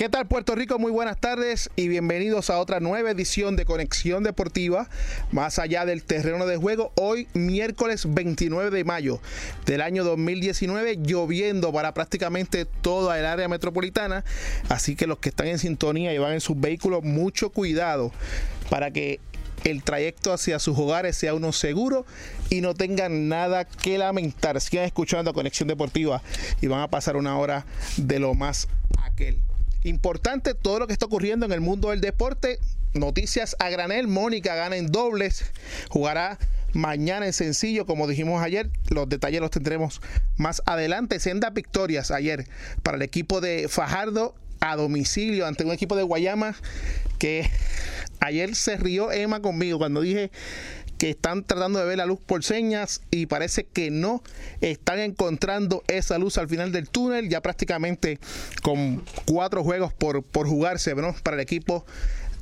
¿Qué tal Puerto Rico? Muy buenas tardes y bienvenidos a otra nueva edición de Conexión Deportiva, más allá del terreno de juego. Hoy miércoles 29 de mayo del año 2019, lloviendo para prácticamente toda el área metropolitana, así que los que están en sintonía y van en sus vehículos, mucho cuidado para que el trayecto hacia sus hogares sea uno seguro y no tengan nada que lamentar. Sigan escuchando Conexión Deportiva y van a pasar una hora de lo más aquel. Importante todo lo que está ocurriendo en el mundo del deporte. Noticias a granel. Mónica gana en dobles. Jugará mañana en sencillo, como dijimos ayer. Los detalles los tendremos más adelante. Senda victorias ayer para el equipo de Fajardo a domicilio ante un equipo de Guayama que ayer se rió Emma conmigo cuando dije que están tratando de ver la luz por señas y parece que no están encontrando esa luz al final del túnel, ya prácticamente con cuatro juegos por, por jugarse ¿no? para el equipo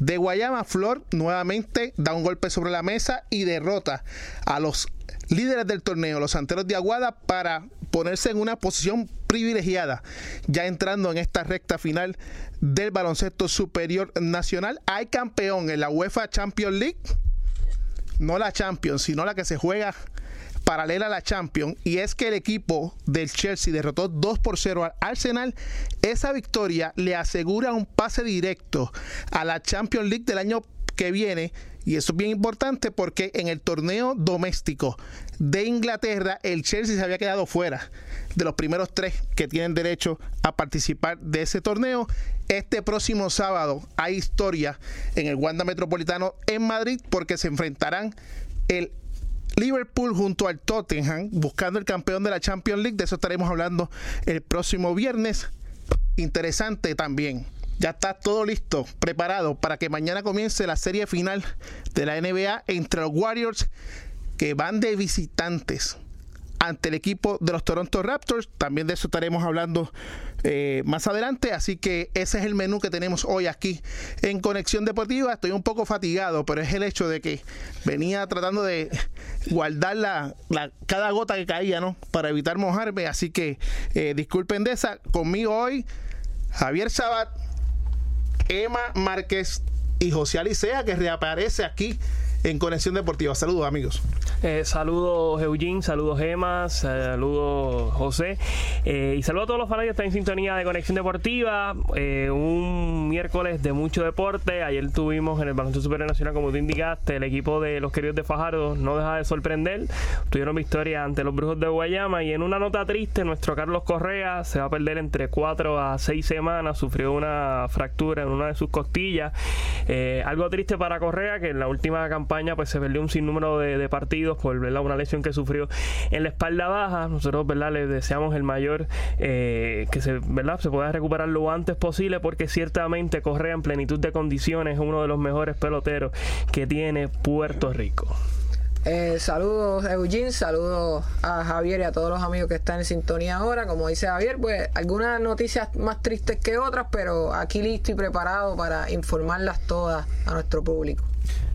de Guayama. Flor nuevamente da un golpe sobre la mesa y derrota a los líderes del torneo, los santeros de Aguada, para ponerse en una posición privilegiada, ya entrando en esta recta final del baloncesto superior nacional. Hay campeón en la UEFA Champions League no la Champions, sino la que se juega paralela a la Champions, y es que el equipo del Chelsea derrotó 2 por 0 al Arsenal. Esa victoria le asegura un pase directo a la Champions League del año que viene. Y eso es bien importante porque en el torneo doméstico de Inglaterra, el Chelsea se había quedado fuera de los primeros tres que tienen derecho a participar de ese torneo. Este próximo sábado hay historia en el Wanda Metropolitano en Madrid porque se enfrentarán el Liverpool junto al Tottenham buscando el campeón de la Champions League. De eso estaremos hablando el próximo viernes. Interesante también. Ya está todo listo, preparado para que mañana comience la serie final de la NBA entre los Warriors que van de visitantes ante el equipo de los Toronto Raptors. También de eso estaremos hablando eh, más adelante. Así que ese es el menú que tenemos hoy aquí en Conexión Deportiva. Estoy un poco fatigado, pero es el hecho de que venía tratando de guardar la, cada gota que caía, ¿no? Para evitar mojarme. Así que eh, disculpen de esa. Conmigo hoy, Javier Sabat, Emma Márquez y José Alicea, que reaparece aquí en Conexión Deportiva. Saludos, amigos. Eh, saludos Eugene, saludos Emma, saludos José eh, y saludos a todos los fanáticos que están en sintonía de Conexión Deportiva. Eh, un miércoles de mucho deporte. Ayer tuvimos en el Banco Superior Nacional, como tú indicaste, el equipo de los queridos de Fajardo no deja de sorprender. Tuvieron victoria ante los Brujos de Guayama y en una nota triste, nuestro Carlos Correa se va a perder entre 4 a 6 semanas. Sufrió una fractura en una de sus costillas. algo triste para Correa que en la última campaña pues se perdió un sinnúmero de partidos por una lesión que sufrió en la espalda baja. Nosotros ¿verdad? le deseamos el mayor eh, que se, ¿verdad? se pueda recuperar lo antes posible porque ciertamente Correa en plenitud de condiciones es uno de los mejores peloteros que tiene Puerto Rico. Eh, saludos Eugene, saludos a Javier y a todos los amigos que están en sintonía ahora. Como dice Javier, pues algunas noticias más tristes que otras, pero aquí listo y preparado para informarlas todas a nuestro público.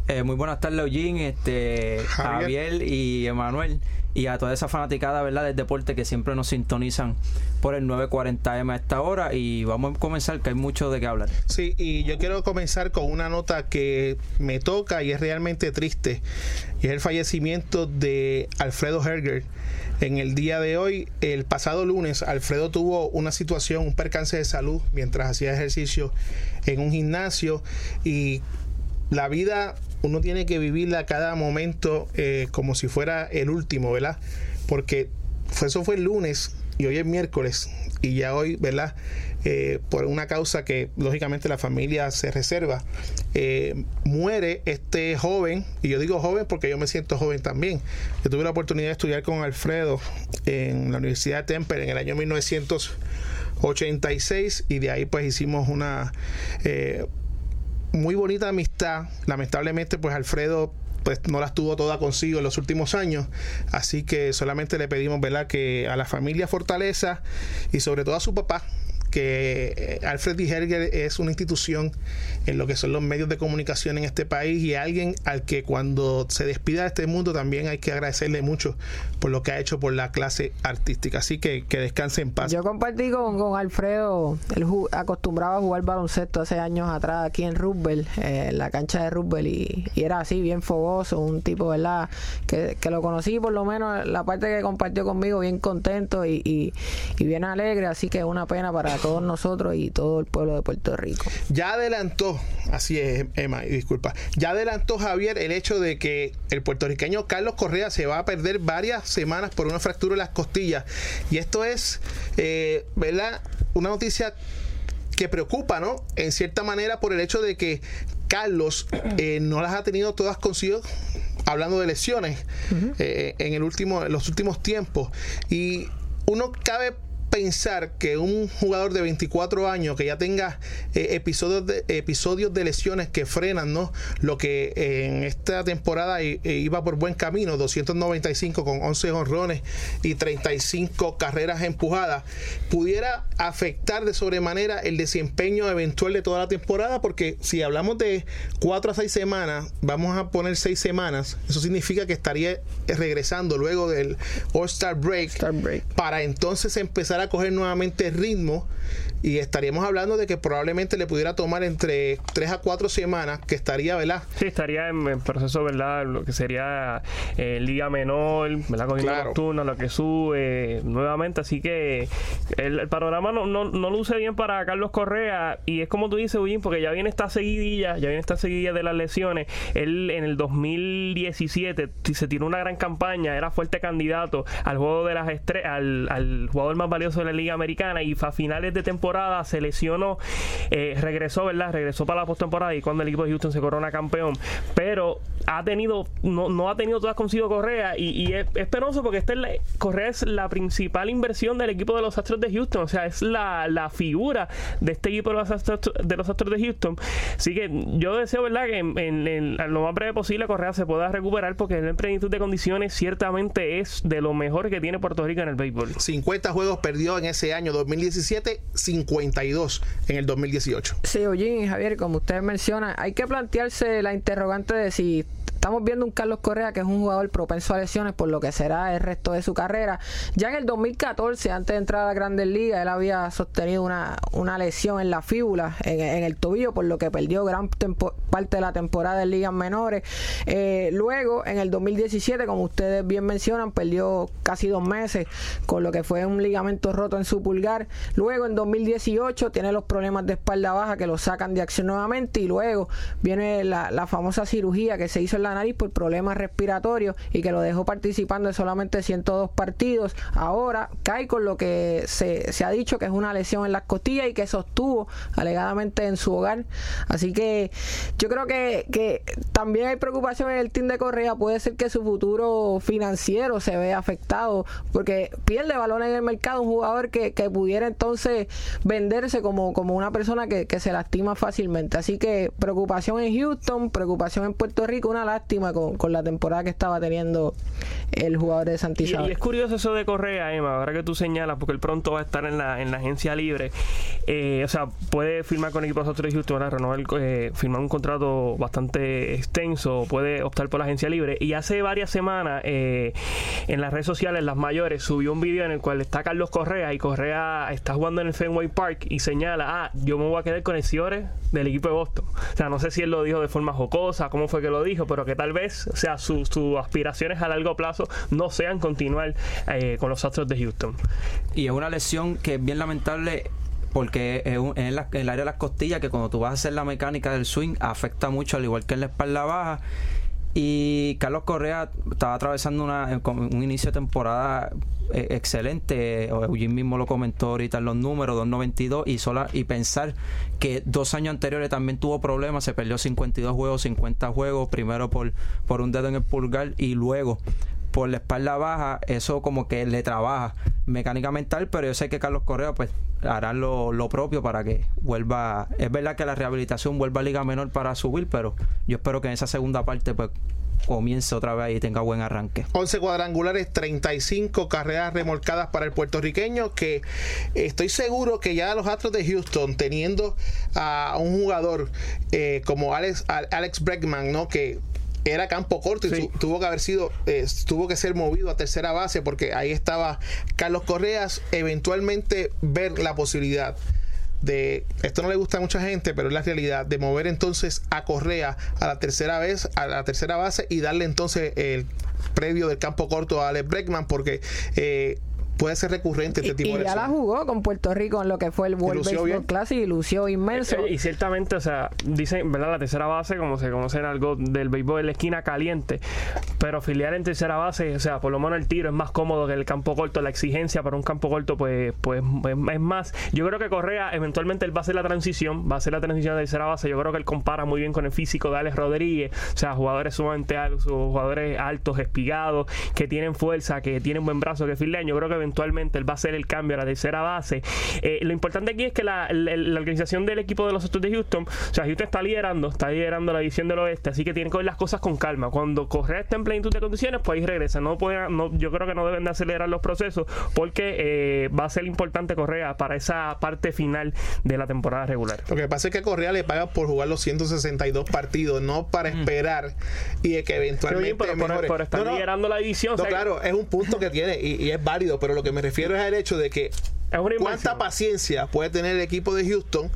Eh, muy buenas tardes, Eugene, este, Javier. y Emanuel y a toda esa fanaticada ¿verdad? del deporte que siempre nos sintonizan por el 940M a esta hora y vamos a comenzar que hay mucho de qué hablar. Sí, y yo quiero comenzar con una nota que me toca y es realmente triste y es el fallecimiento de Alfredo Herger. En el día de hoy, el pasado lunes, Alfredo tuvo una situación, un percance de salud mientras hacía ejercicio en un gimnasio y la vida uno tiene que vivirla cada momento eh, como si fuera el último, ¿verdad? Porque eso fue el lunes y hoy es miércoles y ya hoy, ¿verdad? Eh, por una causa que lógicamente la familia se reserva, eh, muere este joven, y yo digo joven porque yo me siento joven también. Yo tuve la oportunidad de estudiar con Alfredo en la Universidad de Temple en el año 1986 y de ahí pues hicimos una muy bonita amistad. Lamentablemente, pues Alfredo pues no las tuvo todas consigo en los últimos años. Así que solamente le pedimos, ¿verdad?, que a la familia Fortaleza y sobre todo a su papá, que eh, Alfred D. es una institución en lo que son los medios de comunicación en este país y alguien al que cuando se despida de este mundo también hay que agradecerle mucho por lo que ha hecho por la clase artística. Así que que descanse en paz. Yo compartí con, con Alfredo, él acostumbraba a jugar baloncesto hace años atrás aquí en Rubel, eh, en la cancha de Rubel, y, era así, bien fogoso, un tipo, ¿verdad? Que, que, lo conocí, por lo menos la parte que compartió conmigo, bien contento y, y, y bien alegre, así que es una pena para todos nosotros y todo el pueblo de Puerto Rico. Ya adelantó, así es, Emma, disculpa, ya adelantó Javier el hecho de que el puertorriqueño Carlos Correa se va a perder varias semanas por una fractura en las costillas. Y esto es, eh, ¿verdad? Una noticia que preocupa, ¿no? En cierta manera por el hecho de que Carlos eh, no las ha tenido todas consigo hablando de lesiones eh, en el último en los últimos tiempos y uno cabe pensar que un jugador de 24 años que ya tenga eh, episodios, de, episodios de lesiones que frenan ¿no? lo que en esta temporada eh, iba por buen camino, 295 con 11 honrones y 35 carreras empujadas, pudiera afectar de sobremanera el desempeño eventual de toda la temporada, porque si hablamos de 4 a 6 semanas, vamos a poner 6 semanas, eso significa que estaría regresando luego del All-Star break, break para entonces empezar a coger nuevamente ritmo y estaríamos hablando de que probablemente le pudiera tomar entre 3 a 4 semanas, que estaría, ¿verdad? Sí, estaría en, proceso, ¿verdad? Lo que sería eh, Liga Menor, ¿verdad? Cogiendo claro. turnos, lo que sube nuevamente. Así que el, panorama no, no, no, luce bien para Carlos Correa. Y es como tú dices, Ullín, porque ya viene esta seguidilla, ya viene esta seguidilla de las lesiones. Él en el 2017 se tiró una gran campaña, era fuerte candidato al juego de las estrellas, al, al jugador más valioso de la Liga Americana. Y a finales de temporada se lesionó, eh, regresó, ¿verdad? Regresó para la postemporada y cuando el equipo de Houston se corona campeón. Pero ha tenido, no, no ha tenido todas consigo Correa y, es, penoso porque este Correa es la principal inversión del equipo de los Astros de Houston. O sea, es la, la figura de este equipo de los, Astros, de los Astros de Houston. Así que yo deseo, ¿verdad? Que en, lo más breve posible Correa se pueda recuperar porque en plenitud de condiciones ciertamente es de lo mejor que tiene Puerto Rico en el béisbol. 50 juegos perdió en ese año 2017, 52 en el 2018. Sí, oye, Javier, como usted menciona, hay que plantearse la interrogante de si Estamos viendo un Carlos Correa que es un jugador propenso a lesiones por lo que será el resto de su carrera. Ya en el 2014, antes de entrar a la Grandes Ligas, él había sostenido una, una lesión en la fíbula, en, el tobillo, por lo que perdió gran parte de la temporada en ligas menores. Eh, luego, en el 2017, como ustedes bien mencionan, perdió casi dos meses con lo que fue un ligamento roto en su pulgar. Luego, en 2018, tiene los problemas de espalda baja que lo sacan de acción nuevamente. Y luego viene la, la famosa cirugía que se hizo en la nariz por problemas respiratorios y que lo dejó participando en solamente 102 partidos. Ahora cae con lo que se, se ha dicho que es una lesión en las costillas y que sostuvo alegadamente en su hogar. Así que yo creo que, que también hay preocupación en el team de Correa. Puede ser que su futuro financiero se vea afectado porque pierde valor en el mercado un jugador que, que pudiera entonces venderse como, como una persona que, que se lastima fácilmente. Así que preocupación en Houston, preocupación en Puerto Rico, una lástima con, la temporada que estaba teniendo el jugador de Santiago. Y, es curioso eso de Correa, Emma, ahora que tú señalas, porque él pronto va a estar en la, en la agencia libre. Eh, o sea, puede firmar con equipos otros de Houston, renovar, eh, firmar un contrato bastante extenso, puede optar por la agencia libre. Y hace varias semanas eh, en las redes sociales, las mayores, subió un video en el cual está Carlos Correa y Correa está jugando en el Fenway Park y señala, ah, yo me voy a quedar con el Ciore del equipo de Boston. O sea, no sé si él lo dijo de forma jocosa, cómo fue que lo dijo, pero que tal vez, o sea, sus aspiraciones a largo plazo no sean continuar eh, con los Astros de Houston. Y es una lesión que es bien lamentable porque es en, el área de las costillas que cuando tú vas a hacer la mecánica del swing afecta mucho al igual que en la espalda baja y Carlos Correa estaba atravesando una, un inicio de temporada eh, excelente. Eugene mismo lo comentó ahorita en los números, 2.92. Y, sola, y pensar que dos años anteriores también tuvo problemas. Se perdió 52 juegos, 50 juegos. Primero por, por un dedo en el pulgar y luego por la espalda baja. Eso como que le trabaja mecánica mental, pero yo sé que Carlos Correa pues hará lo, lo propio para que vuelva. Es verdad que la rehabilitación vuelva a Liga Menor para subir, pero yo espero que en esa segunda parte pues comience otra vez y tenga buen arranque. 11 cuadrangulares, 35 carreras remolcadas para el puertorriqueño, que estoy seguro que ya los Astros de Houston, teniendo a un jugador eh, como Alex, Alex Bregman, ¿no? que era campo corto y tuvo que haber sido, eh, tuvo que ser movido a tercera base porque ahí estaba Carlos Correas, eventualmente ver la posibilidad de esto no le gusta a mucha gente, pero es la realidad de mover entonces a Correa a la tercera vez, a la tercera base y darle entonces el previo del campo corto a Alex Breckman porque eh, puede ser recurrente este tipo y, y ya la jugó con Puerto Rico en lo que fue el World Baseball Classic y lució inmenso. Eh, y ciertamente, o sea, dicen, ¿verdad? La tercera base, como se conoce en algo del béisbol en la esquina caliente, pero filiar en tercera base, o sea, por lo menos el tiro es más cómodo que el campo corto, la exigencia para un campo corto, pues, pues es, más. Yo creo que Correa, eventualmente él va a hacer la transición, va a hacer la transición de tercera base. Yo creo que él compara muy bien con el físico de Alex Rodríguez, o sea, jugadores sumamente altos, jugadores altos, espigados, que tienen fuerza, que tienen buen brazo, que filian. Yo creo que eventualmente él va a hacer el cambio a la tercera base. Eh, lo importante aquí es que la, organización del equipo de los Astros de Houston, o sea, Houston está liderando, está liderando la división del oeste, así que tienen que ver las cosas con calma. Cuando Correa esté en plenitud de condiciones, pues ahí regresa. No no, yo creo que no deben de acelerar los procesos porque eh, va a ser importante Correa para esa parte final de la temporada regular. Lo que pasa es que Correa le paga por jugar los 162 partidos, no para mm. esperar y que eventualmente. por, estar liderando la división. No, claro, es un punto que tiene y, y es válido, pero lo que me refiero es al hecho de que cuánta paciencia puede tener el equipo de Houston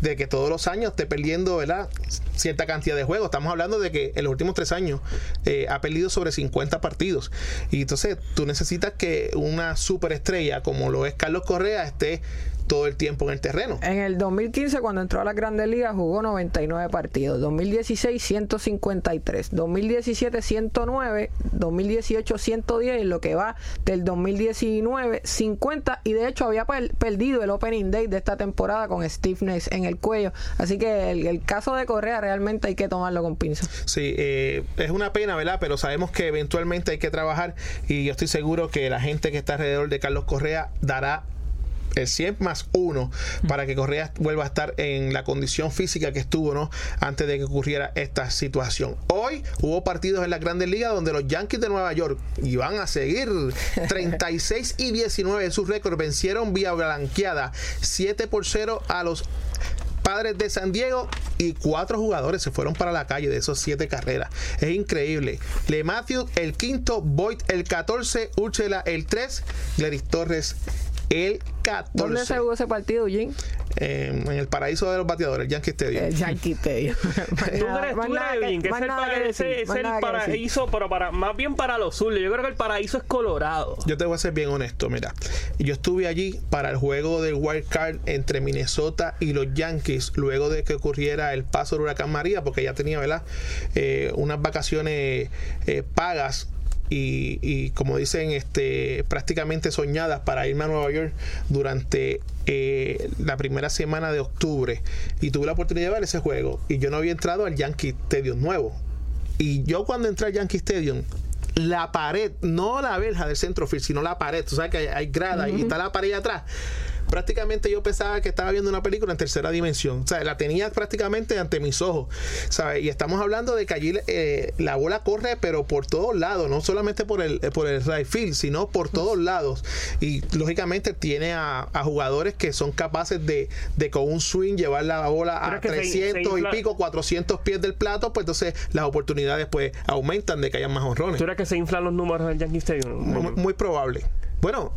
de que todos los años esté perdiendo ¿verdad? cierta cantidad de juegos. Estamos hablando de que en los últimos tres años eh, ha perdido sobre 50 partidos. Y entonces tú necesitas que una superestrella como lo es Carlos Correa esté todo el tiempo en el terreno. En el 2015, cuando entró a las grandes ligas, jugó 99 partidos. 2016, 153. 2017, 109. 2018, 110. Y lo que va del 2019, 50. Y de hecho, había perdido el opening day de esta temporada con stiffness en el cuello. Así que el, caso de Correa realmente hay que tomarlo con pinza. Sí, eh, es una pena, ¿verdad? Pero sabemos que eventualmente hay que trabajar. Y yo estoy seguro que la gente que está alrededor de Carlos Correa dará el 100 más 1 para que Correa vuelva a estar en la condición física que estuvo ¿no? antes de que ocurriera esta situación. Hoy hubo partidos en la Grandes Ligas donde los Yankees de Nueva York iban a seguir 36 y 19 en su récord, vencieron vía blanqueada 7 por 0 a los padres de San Diego y cuatro jugadores se fueron para la calle de esos siete carreras. Es increíble. Le Matthew el quinto, Boyd el 14, Urchela el 3, Gleris Torres el 14. ¿Dónde se jugó ese partido, Jim? en el paraíso de los bateadores, el Yankee Stadium. El Yankee Stadium. ¿Tú crees, que es el, es el paraíso, pero para, más bien para los sur. Yo creo que el paraíso es Colorado. Yo te voy a ser bien honesto, mira. Yo estuve allí para el juego del wild card entre Minnesota y los Yankees, luego de que ocurriera el paso del huracán María, porque ya tenía, ¿verdad? Eh, unas vacaciones eh, pagas y, como dicen, este, prácticamente soñadas para irme a Nueva York durante eh, la primera semana de octubre. Y tuve la oportunidad de ver ese juego. Y yo no había entrado al Yankee Stadium nuevo. Y yo cuando entré al Yankee Stadium, la pared, no la verja del centro field, sino la pared, tú sabes que hay, grada y está la pared atrás prácticamente yo pensaba que estaba viendo una película en tercera dimensión. O sea, la tenía prácticamente ante mis ojos. ¿sabes? Y estamos hablando de que allí eh, la bola corre, pero por todos lados, no solamente por el, por el right field, sino por todos lados. Y lógicamente tiene a, jugadores que son capaces de, de, con un swing llevar la bola a 300 y pico, 400 pies del plato, pues entonces las oportunidades pues aumentan de que haya más honrones. ¿Tú crees que se inflan los números del Yankee Stadium? muy probable. Bueno,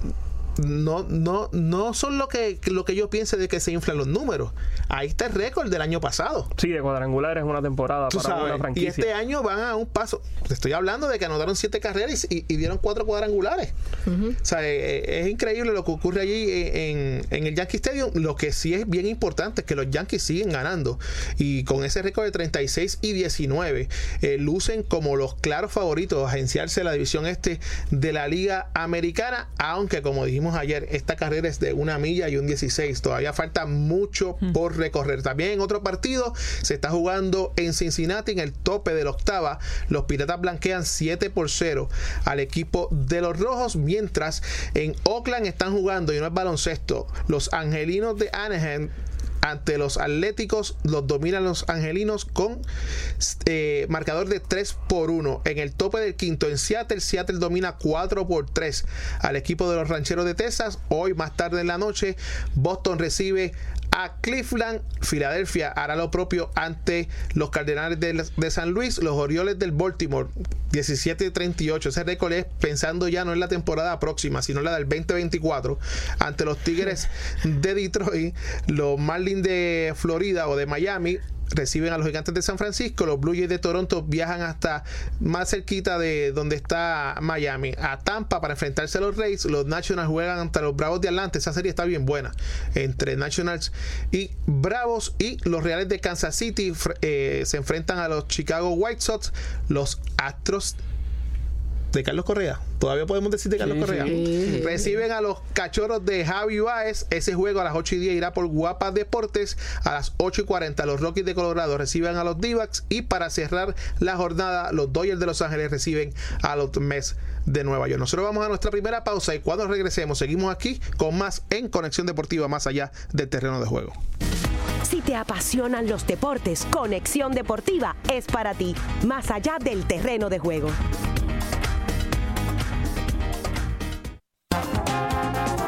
no, no, no son lo que, lo que yo piense de que se inflan los números. Ahí está el récord del año pasado. Sí, de cuadrangulares una temporada para una franquicia. Y este año van a un paso. Te estoy hablando de que anotaron siete carreras y, dieron cuatro cuadrangulares. O sea, eh, eh, es, increíble lo que ocurre allí en, en, el Yankee Stadium. Lo que sí es bien importante es que los Yankees siguen ganando. Y con ese récord de 36 y 19, eh, lucen como los claros favoritos a agenciarse la división este de la Liga Americana. Aunque, como dijimos, dijimos ayer, esta carrera es de una milla y un 16. Todavía falta mucho mm. por recorrer. También en otro partido se está jugando en Cincinnati, en el tope de la octava. Los Piratas blanquean 7 por 0 al equipo de los Rojos, mientras en Oakland están jugando, y no es baloncesto, los Angelinos de Anaheim ante los Atléticos los dominan los Angelinos con eh, marcador de 3 por 1. En el tope del quinto en Seattle, Seattle domina 4 por 3 al equipo de los Rancheros de Texas. Hoy más tarde en la noche, Boston recibe a Cleveland. Filadelfia hará lo propio ante los Cardenales de, San Luis, los Orioles del Baltimore. 17-38. Ese récord es pensando ya no en la temporada próxima, sino la del 2024. Ante los Tigres de Detroit, los Marlins de Florida o de Miami reciben a los gigantes de San Francisco, los Blue Jays de Toronto viajan hasta más cerquita de donde está Miami, a Tampa para enfrentarse a los Rays, los Nationals juegan ante los Bravos de Atlanta, esa serie está bien buena, entre Nationals y Bravos. Y los Reales de Kansas City eh, se enfrentan a los Chicago White Sox, los Astros de Carlos Correa. Todavía podemos decir de Carlos Correa. Reciben a los cachorros de Javi Baez. Ese juego a las 8 y 10 irá por Guapas Deportes. A las 8 y 40 los Rockies de Colorado reciben a los d Y para cerrar la jornada, los Dodgers de Los Ángeles reciben a los Mets de Nueva York. Nosotros vamos a nuestra primera pausa y cuando regresemos seguimos aquí con más en Conexión Deportiva más allá del terreno de juego. Si te apasionan los deportes, Conexión Deportiva es para ti, más allá del terreno de juego.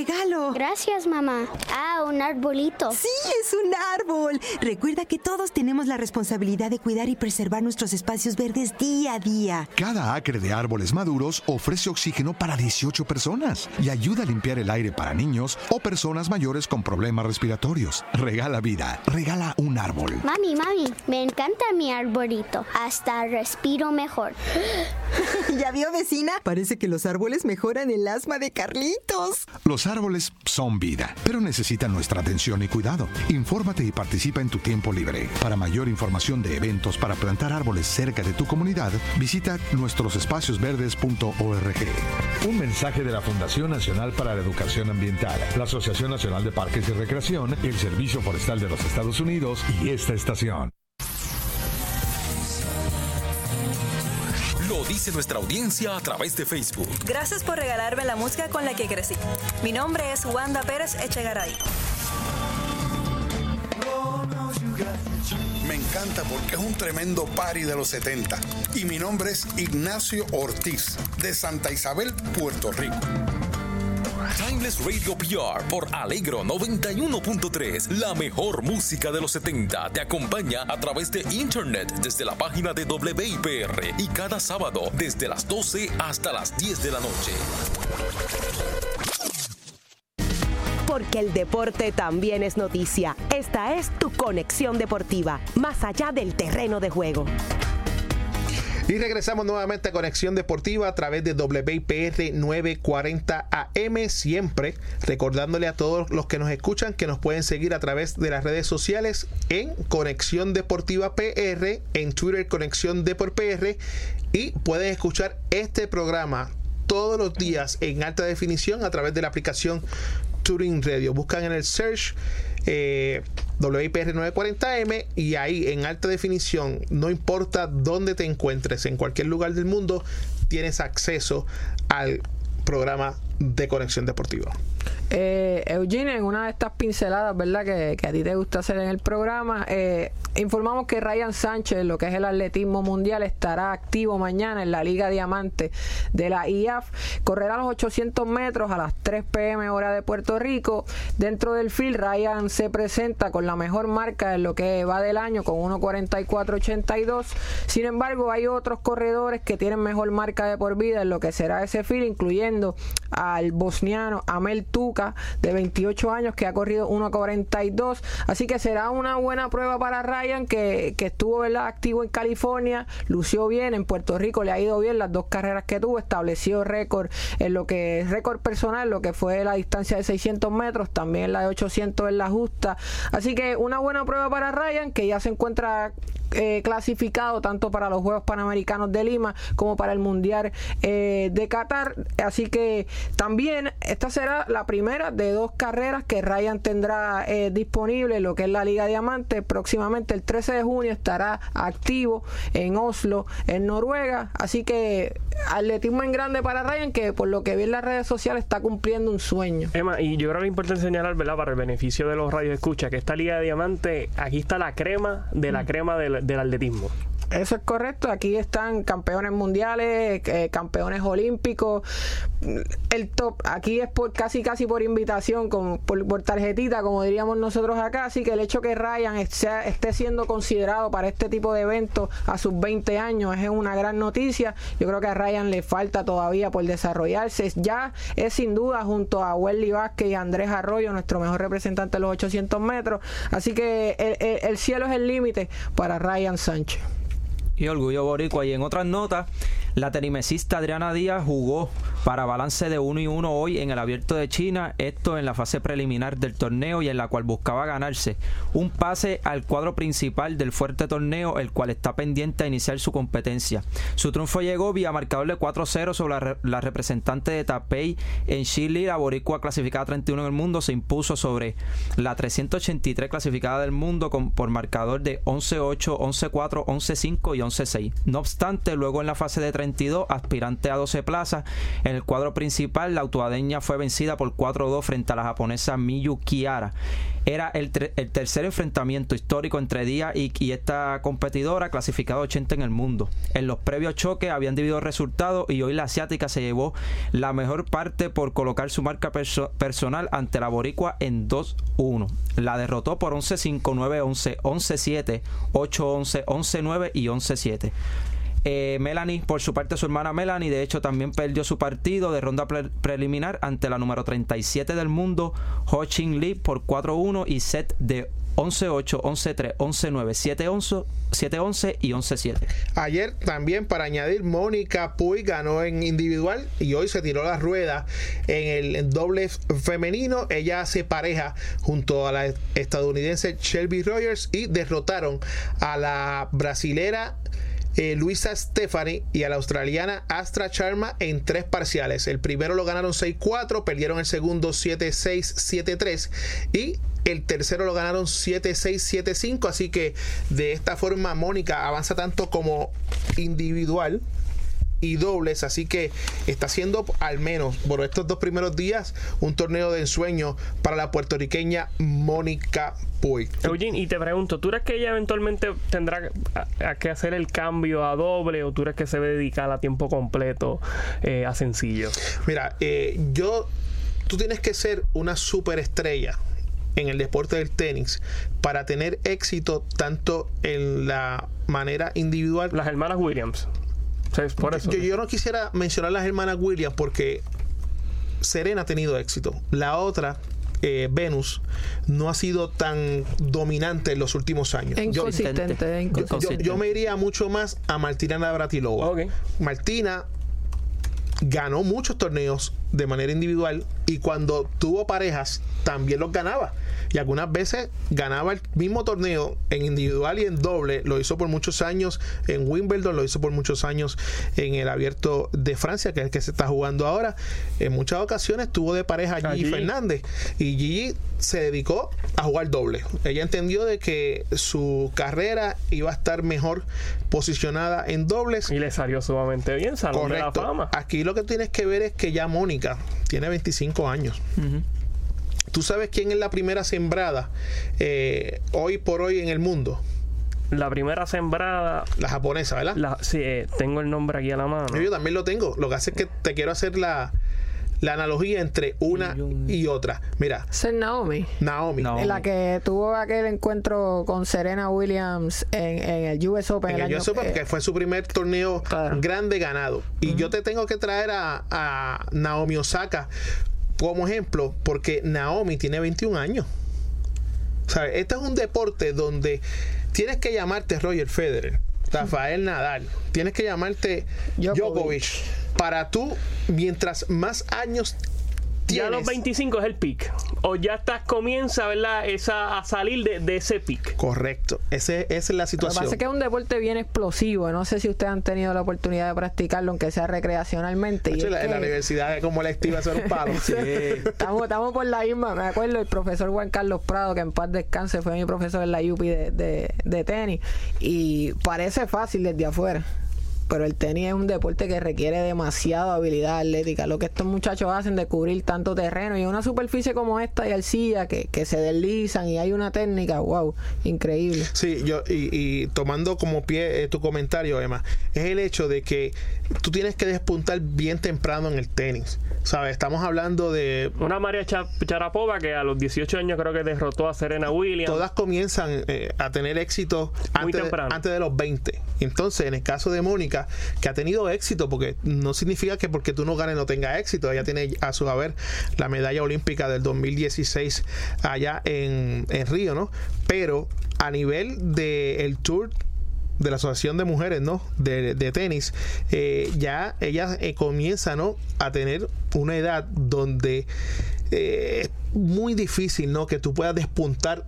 Regalo. Gracias, mamá. Ah, un arbolito. Sí, es un árbol. Recuerda que todos tenemos la responsabilidad de cuidar y preservar nuestros espacios verdes día a día. Cada acre de árboles maduros ofrece oxígeno para 18 personas y ayuda a limpiar el aire para niños o personas mayores con problemas respiratorios. Regala vida. Regala un árbol. Mami, mami, me encanta mi arbolito. Hasta respiro mejor. ¿Ya vio, vecina? Parece que los árboles mejoran el asma de Carlitos. Los árboles son vida, pero necesitan nuestra atención y cuidado. Infórmate y participa en tu tiempo libre. Para mayor información de eventos para plantar árboles cerca de tu comunidad, visita nuestrosespaciosverdes.org. Un mensaje de la Fundación Nacional para la Educación Ambiental, la Asociación Nacional de Parques y Recreación, el Servicio Forestal de los Estados Unidos y esta estación. Dice nuestra audiencia a través de Facebook. Gracias por regalarme la música con la que crecí. Mi nombre es Wanda Pérez Echegaray. Me encanta porque es un tremendo party de los 70. Y mi nombre es Ignacio Ortiz, de Santa Isabel, Puerto Rico. Timeless Radio PR por Alegro 91.3. La mejor música de los 70 te acompaña a través de internet desde la página de WIPR y cada sábado desde las 12 hasta las 10 de la noche. Porque el deporte también es noticia. Esta es tu conexión deportiva, más allá del terreno de juego. Y regresamos nuevamente a Conexión Deportiva a través de WIPR 940 AM, siempre recordándole a todos los que nos escuchan que nos pueden seguir a través de las redes sociales en Conexión Deportiva PR, en Twitter Conexión Deport PR y pueden escuchar este programa todos los días en alta definición a través de la aplicación Turing Radio. Buscan en el search eh, WIPR 940M y ahí en alta definición, no importa dónde te encuentres, en cualquier lugar del mundo, tienes acceso al programa de conexión deportiva. Eh, Eugene, en una de estas pinceladas, ¿verdad? Que, a ti te gusta hacer en el programa, eh, informamos que Ryan Sánchez, lo que es el atletismo mundial, estará activo mañana en la Liga Diamante de la IAF. Correrá los 800 metros a las 3 pm hora de Puerto Rico. Dentro del field, Ryan se presenta con la mejor marca en lo que va del año, con 1.44.82. Sin embargo, hay otros corredores que tienen mejor marca de por vida en lo que será ese field, incluyendo al bosniano Amel Tuca, de 28 años, que ha corrido 1.42. Así que será una buena prueba para Ryan, que, que estuvo ¿verdad? activo en California, lució bien, en Puerto Rico le ha ido bien las dos carreras que tuvo, estableció récord en lo que es récord personal, lo que fue la distancia de 600 metros, también la de 800 en la justa. Así que una buena prueba para Ryan, que ya se encuentra eh, clasificado tanto para los Juegos Panamericanos de Lima como para el Mundial eh, de Qatar. Así que también esta será la primera de dos carreras que Ryan tendrá eh, disponible, lo que es la Liga Diamante. Próximamente el 13 de junio estará activo en Oslo, en Noruega. Así que atletismo en grande para Ryan, que por lo que vi en las redes sociales está cumpliendo un sueño. Emma, y yo creo que es importante señalar, ¿verdad? Para el beneficio de los radios escucha, que esta Liga de Diamante, aquí está la crema de la mm. crema del del atletismo. Eso es correcto. Aquí están campeones mundiales, eh, campeones olímpicos. El top aquí es por casi casi por invitación, como por, tarjetita, como diríamos nosotros acá. Así que el hecho que Ryan esté, siendo considerado para este tipo de eventos a sus 20 años es una gran noticia. Yo creo que a Ryan le falta todavía por desarrollarse. Ya es sin duda junto a Welly Vázquez y Andrés Arroyo, nuestro mejor representante de los 800 metros. Así que el cielo es el límite para Ryan Sánchez y Orgullo Boricua. Y en otras notas, la tenimesista Adriana Díaz jugó para balance de 1 y 1 hoy en el Abierto de China, esto en la fase preliminar del torneo y en la cual buscaba ganarse un pase al cuadro principal del fuerte torneo, el cual está pendiente a iniciar su competencia. Su triunfo llegó vía marcador de 4-0 sobre la, representante de Tapei en Chile, la boricua clasificada 31 en el mundo, se impuso sobre la 383 clasificada del mundo con, por marcador de 11-8, 11-4, 11-5 y 11-6. No obstante, luego en la fase de 32, aspirante a 12 plazas, en el cuadro principal, la autoadeña fue vencida por 4-2 frente a la japonesa Miyu Kiara. Era el, tercer enfrentamiento histórico entre Díaz y, esta competidora, clasificada 80 en el mundo. En los previos choques habían dividido resultados y hoy la asiática se llevó la mejor parte por colocar su marca personal ante la boricua en 2-1. La derrotó por 11-5, 9-11, 11-7, 8-11, 11-9 y 11-7. Eh, Melanie, por su parte, su hermana Melanie, de hecho, también perdió su partido de ronda preliminar ante la número 37 del mundo, Ho Ching Lee, por 4-1 y set de 11-8, 11-3, 11-9, 7-11 y 11-7. Ayer también, para añadir, Mónica Puy ganó en individual y hoy se tiró la rueda en el doble femenino. Ella hace pareja junto a la estadounidense Shelby Rogers y derrotaron a la brasilera eh, Luisa Stephanie y a la australiana Astra Sharma en tres parciales. El primero lo ganaron 6-4, perdieron el segundo 7-6, 7-3 y el tercero lo ganaron 7-6, 7-5. Así que de esta forma Mónica avanza tanto como individual y dobles, así que está siendo al menos por estos dos primeros días un torneo de ensueño para la puertorriqueña Mónica Puy. Eugene, y te pregunto, ¿tú crees que ella eventualmente tendrá que hacer el cambio a doble o tú crees que se va a dedicar a tiempo completo eh, a sencillo? Mira, eh, yo, tú tienes que ser una superestrella en el deporte del tenis para tener éxito tanto en la manera individual. Las hermanas Williams. Yo, no quisiera mencionar a las hermanas Williams porque Serena ha tenido éxito. La otra, eh, Venus no ha sido tan dominante en los últimos años. Inconsistente, yo, me iría mucho más a Martina Navratilova. Martina ganó muchos torneos de manera individual y cuando tuvo parejas también los ganaba y algunas veces ganaba el mismo torneo en individual y en doble. Lo hizo por muchos años en Wimbledon, lo hizo por muchos años en el Abierto de Francia, que es el que se está jugando ahora. En muchas ocasiones tuvo de pareja Gigi Fernández y Gigi se dedicó a jugar doble. Ella entendió de que su carrera iba a estar mejor posicionada en dobles. Y le salió sumamente bien, salón de la fama. Aquí lo que tienes que ver es que ya Mónica tiene 25 años. ¿Tú sabes quién es la primera sembrada eh, hoy por hoy en el mundo? La primera sembrada. La japonesa, ¿verdad? La, sí, eh, tengo el nombre aquí a la mano. Yo también lo tengo. Lo que hace es que te quiero hacer la, la analogía entre una y otra. Mira. Es Naomi. Naomi. En la que tuvo aquel encuentro con Serena Williams en, el US Open. En el, US Open, que fue su primer torneo grande ganado. Y yo te tengo que traer a, a Naomi Osaka como ejemplo, porque Naomi tiene 21 años. ¿Sabes? Este es un deporte donde tienes que llamarte Roger Federer, Rafael Nadal, tienes que llamarte Djokovic. Para tú, mientras más años ya los 25 es el pick. O ya estás, comienza, ¿verdad? Esa, a salir de, ese pick. Correcto. Ese, esa es la situación. Lo que pasa es que es un deporte bien explosivo. No sé si ustedes han tenido la oportunidad de practicarlo, aunque sea recreacionalmente. en la universidad es como la estiva hacer un palo. sí. estamos, estamos por la misma. Me acuerdo el profesor Juan Carlos Prado, que en paz descanse, fue mi profesor en la UPI de, de tenis. Y parece fácil desde afuera pero el tenis es un deporte que requiere demasiada habilidad atlética. Lo que estos muchachos hacen de cubrir tanto terreno y una superficie como esta y arcilla que, que se deslizan y hay una técnica, wow, increíble. Sí, yo y, tomando como pie eh, tu comentario, Emma, es el hecho de que tú tienes que despuntar bien temprano en el tenis. ¿Sabes? Estamos hablando de. Una María Charapova que a los 18 años creo que derrotó a Serena Williams. Todas comienzan eh, a tener éxito antes, antes de los 20. Entonces, en el caso de Mónica, que ha tenido éxito, porque no significa que porque tú no ganes no tenga éxito. Ella tiene a su haber la medalla olímpica del 2016 allá en, en Río, ¿no? Pero a nivel del Tour de la Asociación de Mujeres, ¿no? De, tenis, eh, ya ella eh, comienza, ¿no? A tener una edad donde eh, es muy difícil, ¿no? Que tú puedas despuntar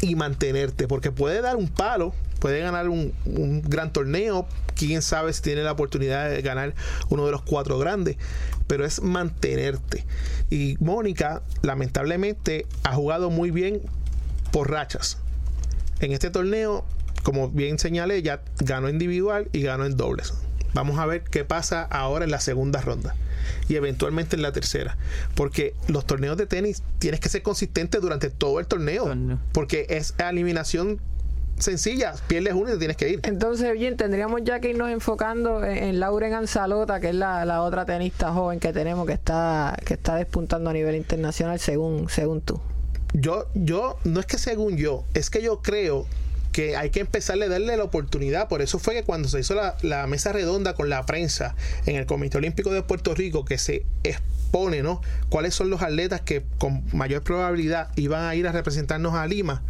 y mantenerte, porque puede dar un palo, puede ganar un, un, gran torneo, quién sabe si tiene la oportunidad de ganar uno de los cuatro grandes, pero es mantenerte. Y Mónica, lamentablemente, ha jugado muy bien por rachas. En este torneo, como bien señalé, ya ganó individual y ganó en dobles. Vamos a ver qué pasa ahora en la segunda ronda y eventualmente en la tercera. Porque los torneos de tenis tienes que ser consistente durante todo el torneo. Porque es eliminación sencilla, pierdes uno y te tienes que ir. Entonces, bien, tendríamos ya que irnos enfocando en, Lauren Anzalota, que es la, otra tenista joven que tenemos que está, que está despuntando a nivel internacional según, según tú. Yo, yo, no es que según yo, es que yo creo que hay que empezarle a darle la oportunidad. Por eso fue que cuando se hizo la, la, mesa redonda con la prensa en el Comité Olímpico de Puerto Rico, que se expone, ¿no? Cuáles son los atletas que con mayor probabilidad iban a ir a representarnos a Lima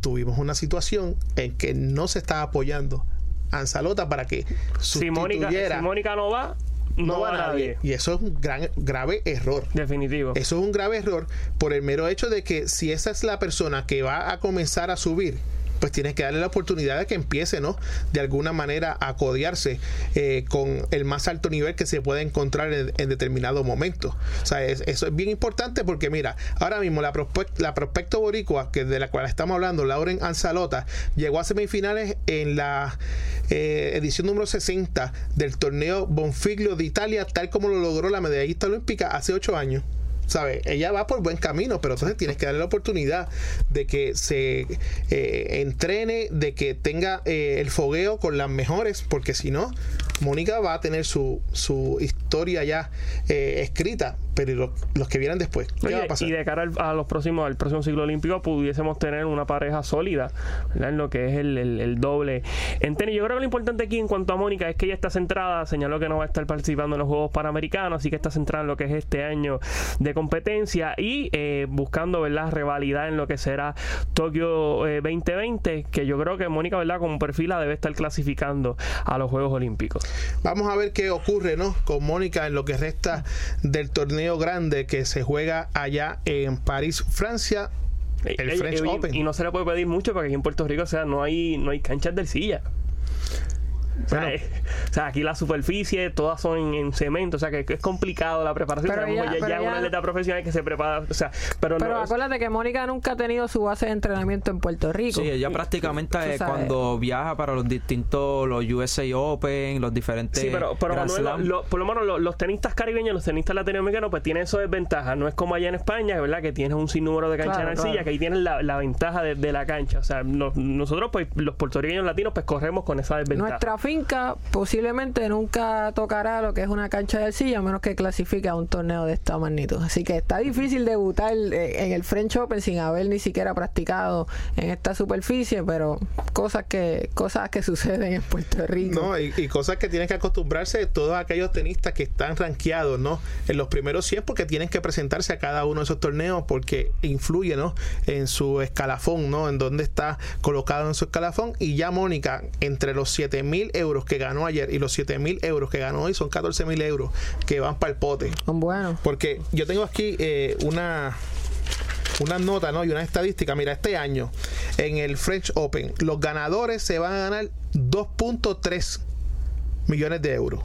tuvimos una situación en que no se estaba apoyando a Anzalota para que sustituyera. Si Mónica, no va, no, va, nadie. Y eso es un gran, grave error. Definitivo. Eso es un grave error por el mero hecho de que si esa es la persona que va a comenzar a subir, pues tienes que darle la oportunidad de que empiece, ¿no? De alguna manera a codearse eh, con el más alto nivel que se puede encontrar en, determinado momento. O sea, eso es bien importante porque, mira, ahora mismo la, la prospecto boricua, que de la cual estamos hablando, Lauren Anzalota, llegó a semifinales en la eh, edición número 60 del torneo Bonfiglio de Italia, tal como lo logró la medallista olímpica hace ocho años. ¿Sabes? Ella va por buen camino, pero entonces tienes que darle la oportunidad de que se eh, entrene, de que tenga eh, el fogueo con las mejores, porque si no, Mónica va a tener su, su historia ya eh, escrita, pero los que vieran después, Y de cara al, a los próximos, al próximo ciclo olímpico, pudiésemos tener una pareja sólida, en lo que es el, el, doble en tenis. Yo creo que lo importante aquí en cuanto a Mónica es que ella está centrada, señaló que no va a estar participando en los Juegos Panamericanos, así que está centrada en lo que es este año de competencia y eh, buscando, ¿verdad?, rivalidad en lo que será Tokio 2020, eh, que yo creo que Mónica, ¿verdad?, como perfil la debe estar clasificando a los Juegos Olímpicos. Vamos a ver qué ocurre, ¿no?, con Mónica en lo que resta del torneo grande que se juega allá en París, Francia. El French Open. Y no se le puede pedir mucho porque aquí en Puerto Rico, o sea, no hay, no hay canchas de silla. O sea, o sea, aquí la superficie, todas son en, cemento, o sea que, es complicado la preparación. Pero ya, ya, una atleta profesional que se prepara, o sea, pero, pero acuérdate que Mónica nunca ha tenido su base de entrenamiento en Puerto Rico. Sí, ella prácticamente cuando viaja para los distintos, los USA Open, los diferentes. Sí, pero, pero por lo menos los, tenistas caribeños, los tenistas latinoamericanos, pues tienen eso desventaja. No es como allá en España, ¿verdad? Que tienes un sinnúmero de canchas en arcilla, que ahí tienes la, ventaja de, la cancha. O sea, nosotros, pues, los puertorriqueños latinos, pues corremos con esa desventaja. Nuestra finca posiblemente nunca tocará lo que es una cancha de arcilla, a menos que clasifique a un torneo de esta magnitud. Así que está difícil debutar eh, en el French Open sin haber ni siquiera practicado en esta superficie, pero cosas que cosas que suceden en Puerto Rico. No, y, cosas que tienen que acostumbrarse todos aquellos tenistas que están rankeados, ¿no? En los primeros 100 porque tienen que presentarse a cada uno de esos torneos porque influye, ¿no? En su escalafón, ¿no? En dónde está colocado en su escalafón. Y ya Mónica, entre los 7 mil euros que ganó ayer y los 7 mil euros que ganó hoy, son 14 mil euros que van para el pote. Bueno. Porque yo tengo aquí eh, una una nota ¿no? y una estadística. Mira, este año en el French Open, los ganadores se van a ganar 2.3 millones de euros.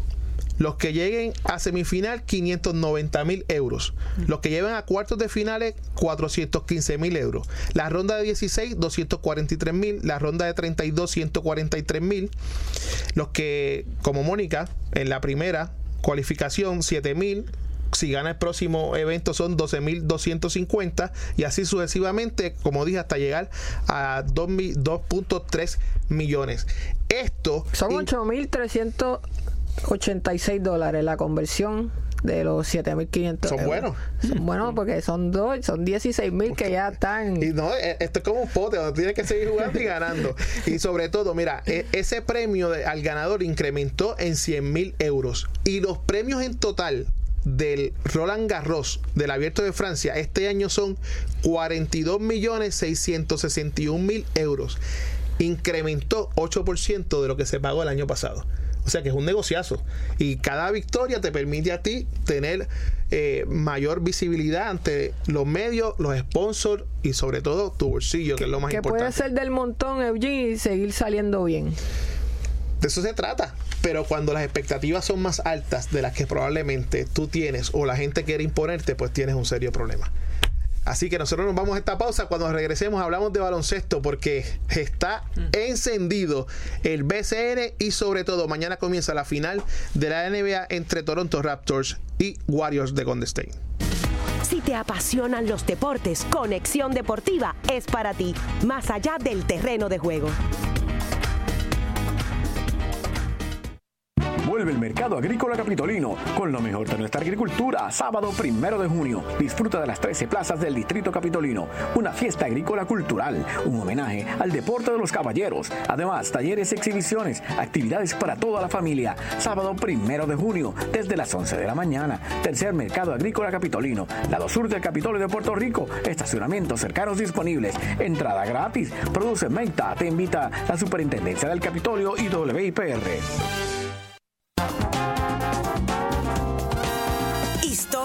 Los que lleguen a semifinal, 590 mil euros. Los que lleven a cuartos de finales, 415 mil euros. La ronda de 16, 243 mil. La ronda de 32, 143 mil. Los que, como Mónica, en la primera cualificación, 7 mil si gana el próximo evento son 12.250 y así sucesivamente, como dije, hasta llegar a 2.3 millones. Esto... Son 8.386 dólares la conversión de los 7.500 son buenos. Son buenos porque son dos son 16.000 que ya están. Y no e, esto es como un pote donde tienes que seguir jugando y ganando. Y sobre todo mira e, ese premio al ganador incrementó en 100.000 euros. Y los premios en total del Roland Garros del Abierto de Francia este año son 42 millones 661 mil euros. Incrementó 8% de lo que se pagó el año pasado. O sea que es un negociazo. Y cada victoria te permite a ti tener eh, mayor visibilidad ante los medios, los sponsors y sobre todo tu bolsillo, que, es lo más importante. Que puede ser del montón, Eugene, y seguir saliendo bien. De eso se trata. Pero cuando las expectativas son más altas de las que probablemente tú tienes o la gente quiere imponerte, pues tienes un serio problema. Así que nosotros nos vamos a esta pausa. Cuando regresemos hablamos de baloncesto porque está encendido el BCN y sobre todo mañana comienza la final de la NBA entre Toronto Raptors y Warriors de Golden State. Si te apasionan los deportes, Conexión Deportiva es para ti, más allá del terreno de juego. Vuelve el mercado agrícola capitolino con lo mejor de nuestra agricultura. Sábado primero de junio. Disfruta de las 13 plazas del distrito capitolino. Una fiesta agrícola cultural. Un homenaje al deporte de los caballeros. Además, talleres exhibiciones. Actividades para toda la familia. Sábado primero de junio. Desde las 11 de la mañana. Tercer mercado agrícola capitolino. Lado sur del Capitolio de Puerto Rico. Estacionamientos cercanos disponibles. Entrada gratis. Produce Menta. Te invita la Superintendencia del Capitolio y WIPR.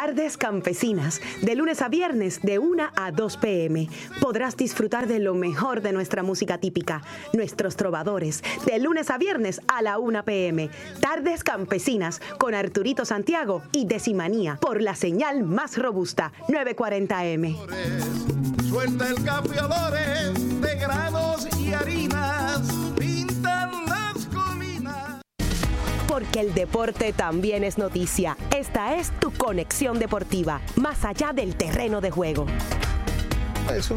Tardes Campesinas, de lunes a viernes de 1 a 2 pm. Podrás disfrutar de lo mejor de nuestra música típica, nuestros trovadores, de lunes a viernes a la 1 pm. Tardes Campesinas con Arturito Santiago y Decimanía por la señal más robusta, 940M. Suelta el de granos y harinas porque el deporte también es noticia. Esta es tu conexión deportiva, más allá del terreno de juego. Eso.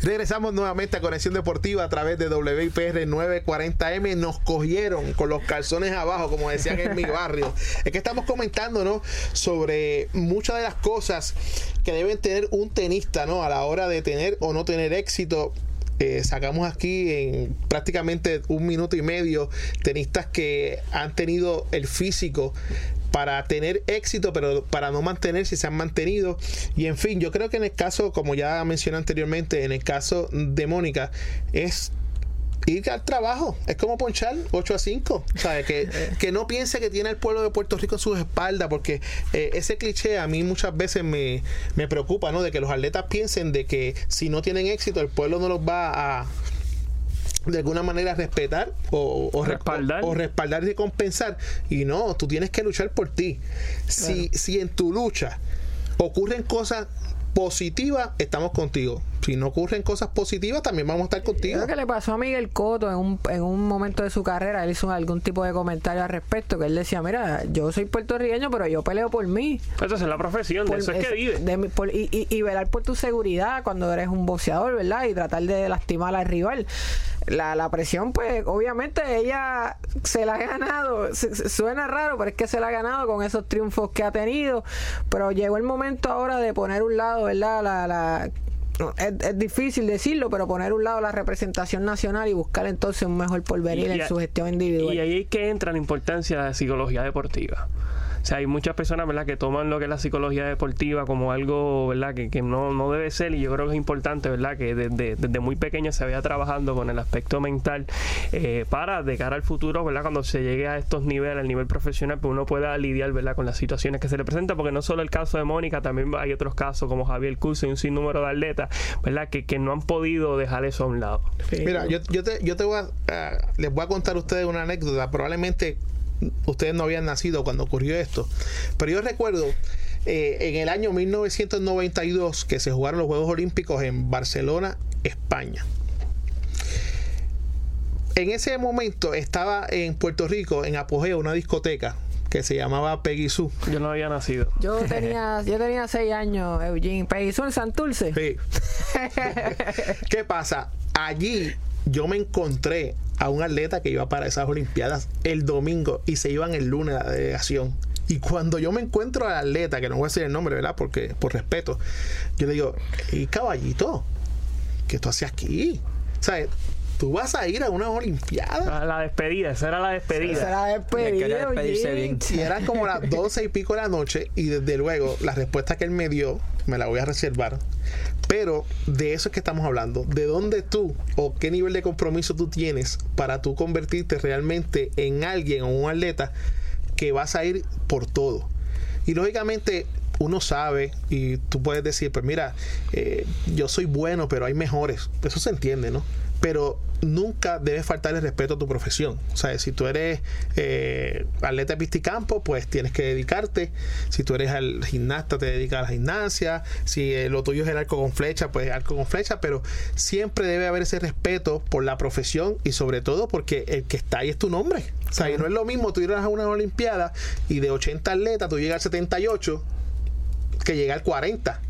Regresamos nuevamente a Conexión Deportiva a través de WIPR 940M. Nos cogieron con los calzones abajo, como decían en mi barrio. Es que estamos comentando, ¿no? Sobre muchas de las cosas que deben tener un tenista, ¿no? A la hora de tener o no tener éxito eh, sacamos aquí en prácticamente un minuto y medio tenistas que han tenido el físico para tener éxito, pero para no mantenerse, se han mantenido. Y en fin, yo creo que en el caso, como ya mencioné anteriormente, en el caso de Mónica, es ir al trabajo. Es como ponchar 8 a 5. ¿sabes? Que, que no piense que tiene el pueblo de Puerto Rico en sus espaldas, porque eh, ese cliché a mí muchas veces me, me preocupa, ¿no? De que los atletas piensen de que si no tienen éxito, el pueblo no los va a de alguna manera respetar o, respaldar. o respaldar y compensar. Y no, tú tienes que luchar por ti. Si, si en tu lucha ocurren cosas positivas, estamos contigo si no ocurren cosas positivas, también vamos a estar contigo. Lo que le pasó a Miguel Coto en un, en un momento de su carrera, él hizo algún tipo de comentario al respecto, que él decía, mira, yo soy puertorriqueño, pero yo peleo por mí. Esa es la profesión, de eso es, que vive. y, y, velar por tu seguridad cuando eres un boxeador, ¿verdad? Y tratar de lastimar al rival. La, la presión, pues, obviamente ella se la ha ganado. suena raro, pero es que se la ha ganado con esos triunfos que ha tenido. Pero llegó el momento ahora de poner un lado, ¿verdad? La, la es, difícil decirlo, pero poner un lado la representación nacional y buscar entonces un mejor porvenir en su gestión individual. Y ahí es que entra la importancia de la psicología deportiva. O sea, hay muchas personas, ¿verdad?, que toman lo que es la psicología deportiva como algo, ¿verdad?, que, que no, no debe ser y yo creo que es importante, ¿verdad?, que desde, desde muy pequeña se vaya trabajando con el aspecto mental eh, para, de cara al futuro, ¿verdad?, cuando se llegue a estos niveles, al nivel profesional, pues uno pueda lidiar, ¿verdad?, con las situaciones que se le presentan, porque no solo el caso de Mónica, también hay otros casos como Javier Curso y un sinnúmero de atletas, ¿verdad?, que, que no han podido dejar eso a un lado. Mira, yo, yo, te, yo te voy a, les voy a contar a ustedes una anécdota, probablemente ustedes no habían nacido cuando ocurrió esto. Pero yo recuerdo eh, en el año 1992 que se jugaron los Juegos Olímpicos en Barcelona, España. En ese momento estaba en Puerto Rico, en apogeo, una discoteca que se llamaba Peggy Sue. Yo no había nacido. Yo tenía, yo tenía seis años, Eugene. Peggy Sue en Santurce. Sí. ¿Qué pasa? Allí yo me encontré a un atleta que iba para esas Olimpiadas el domingo y se iban el lunes a la delegación. Y cuando yo me encuentro al atleta, que no voy a decir el nombre, ¿verdad? Porque, por respeto, yo le digo, y caballito, ¿qué tú haces aquí? ¿Sabes? Tú vas a ir a una Olimpiada. La, despedida, esa era la despedida. Esa era la despedida. bien. Y eran como las doce y pico de la noche. Y desde luego, la respuesta que él me dio, me la voy a reservar. Pero de eso es que estamos hablando. De dónde tú o qué nivel de compromiso tú tienes para tú convertirte realmente en alguien o un atleta que vas a ir por todo. Y lógicamente uno sabe y tú puedes decir, pues mira, eh, yo soy bueno, pero hay mejores. Eso se entiende, ¿no? Pero nunca debe faltar el respeto a tu profesión. O sea, si tú eres eh, atleta de pisticampo, pues tienes que dedicarte. Si tú eres al gimnasta, te dedicas a la gimnasia. Si eh, lo tuyo es el arco con flecha, pues arco con flecha. Pero siempre debe haber ese respeto por la profesión y sobre todo porque el que está ahí es tu nombre. O sea, y no es lo mismo tú ir a una Olimpiada y de 80 atletas tú llegas al 78 que llegar al 40.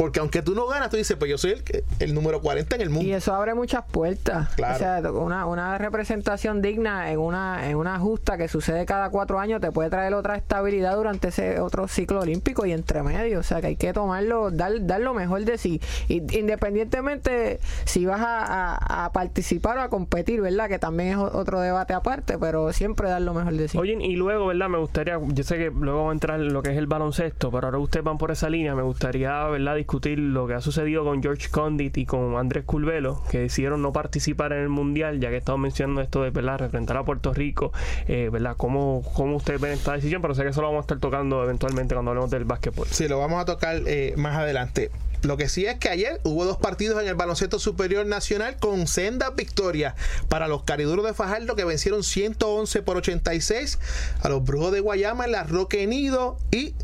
Porque aunque tú no ganas, tú dices, pues yo soy el, el número 40 en el mundo. Y eso abre muchas puertas. O sea, una, una representación digna en una, en una justa que sucede cada cuatro años te puede traer otra estabilidad durante ese otro ciclo olímpico y entre medio. O sea, que hay que tomarlo, dar, dar lo mejor de sí. independientemente si vas a, participar o a competir, ¿verdad? Que también es otro debate aparte, pero siempre dar lo mejor de sí. Oye, y luego, ¿verdad? Me gustaría, yo sé que luego vamos a entrar en lo que es el baloncesto, pero ahora ustedes van por esa línea. Me gustaría, ¿verdad? Discutir lo que ha sucedido con George Condit y con Andrés Culvelo, que decidieron no participar en el Mundial, ya que estamos mencionando esto de ¿verdad? representar a Puerto Rico, eh, ¿verdad? ¿Cómo, ¿Cómo ustedes ven esta decisión? Pero sé que eso lo vamos a estar tocando eventualmente cuando hablemos del básquetbol. Sí, lo vamos a tocar eh, más adelante. Lo que sí es que ayer hubo dos partidos en el baloncesto superior nacional con sendas victorias para los cariduros de Fajardo que vencieron 111 por 86 a los brujos de Guayama en la Roque Nido y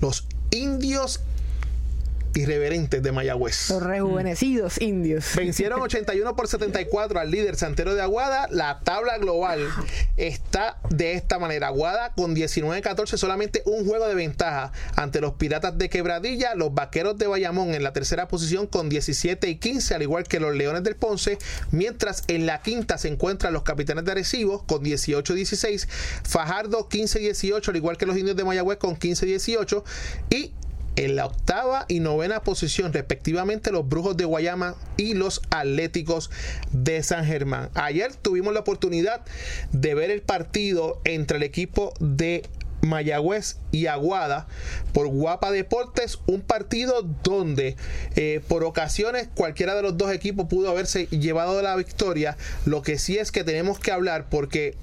los indios irreverentes de Mayagüez. Los rejuvenecidos indios. Vencieron 81 por 74 al líder Santero de Aguada. La tabla global está de esta manera. Aguada con 19-14, solamente un juego de ventaja ante los Piratas de Quebradilla. Los Vaqueros de Bayamón en la tercera posición con 17 y 15, al igual que los Leones del Ponce. Mientras en la quinta se encuentran los Capitanes de Arecibo con 18-16. Fajardo 15-18, al igual que los Indios de Mayagüez con 15-18. Y en la octava y novena posición respectivamente los Brujos de Guayama y los Atléticos de San Germán. Ayer tuvimos la oportunidad de ver el partido entre el equipo de Mayagüez y Aguada por Guapa Deportes, un partido donde eh, por ocasiones cualquiera de los dos equipos pudo haberse llevado la victoria. Lo que sí es que tenemos que hablar porque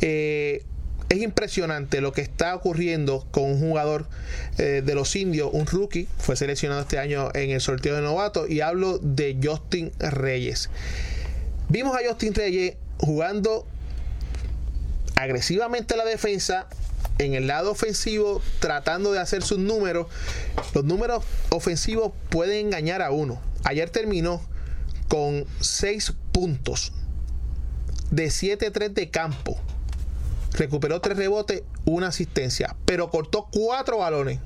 eh, es impresionante lo que está ocurriendo con un jugador eh, de los indios, un rookie, fue seleccionado este año en el sorteo de novato y hablo de Justin Reyes. Vimos a Justin Reyes jugando agresivamente la defensa, en el lado ofensivo tratando de hacer sus números. Los números ofensivos pueden engañar a uno. Ayer terminó con 6 puntos de 7-3 de campo. Recuperó 3 rebotes, una asistencia, pero cortó 4 balones.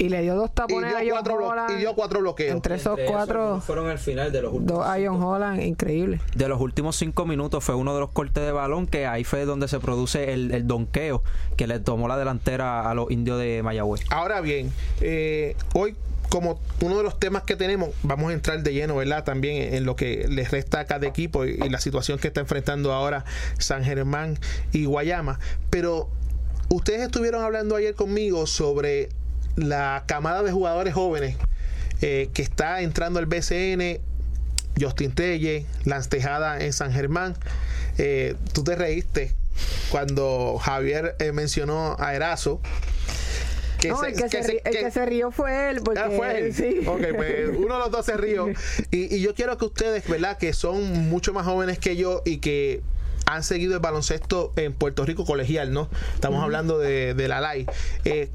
Y le dio dos tapones y dio, a cuatro, Holland, y dio cuatro bloqueos. Entre esos cuatro. fueron al final de los últimos. Dos Ion Holland, increíble. De los últimos cinco minutos fue uno de los cortes de balón que ahí fue donde se produce el, el donqueo que le tomó la delantera a los indios de Mayagüez. Ahora bien, eh, hoy como uno de los temas que tenemos, vamos a entrar de lleno, ¿verdad? También en lo que les resta a cada equipo y, la situación que está enfrentando ahora San Germán y Guayama. Pero ustedes estuvieron hablando ayer conmigo sobre la camada de jugadores jóvenes eh, que está entrando al BCN, Justin Telle, Lance Tejada en San Germán. Eh, tú te reíste cuando Javier eh, mencionó a Erazo. Que no, se, el, que, que, se, el que, se, rió fue él. Porque, ah, fue él. Sí. Okay, pues uno de los dos se rió. Y, y yo quiero que ustedes, ¿verdad? Que son mucho más jóvenes que yo y que han seguido el baloncesto en Puerto Rico colegial, ¿no? Estamos uh -huh. hablando de, de la LAI. Eh,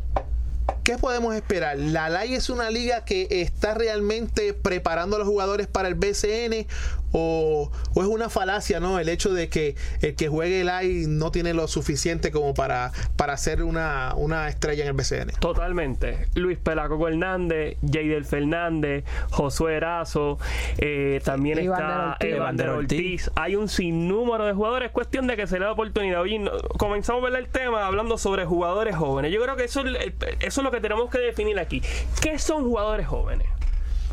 ¿Qué podemos esperar? ¿La LAI es una liga que está realmente preparando a los jugadores para el BCN o, o, es una falacia, ¿no? El hecho de que el que juegue el AI no tiene lo suficiente como para, para ser una, una estrella en el BCN. Totalmente. Luis Pelacoco Hernández, Jader Fernández, Josué Erazo, eh, también está Evander Ortiz. Ortiz. Hay un sinnúmero de jugadores. Es cuestión de que se le da oportunidad. Oye, comenzamos a ver el tema hablando sobre jugadores jóvenes. Yo creo que eso, eso es lo que tenemos que definir aquí. ¿Qué son jugadores jóvenes?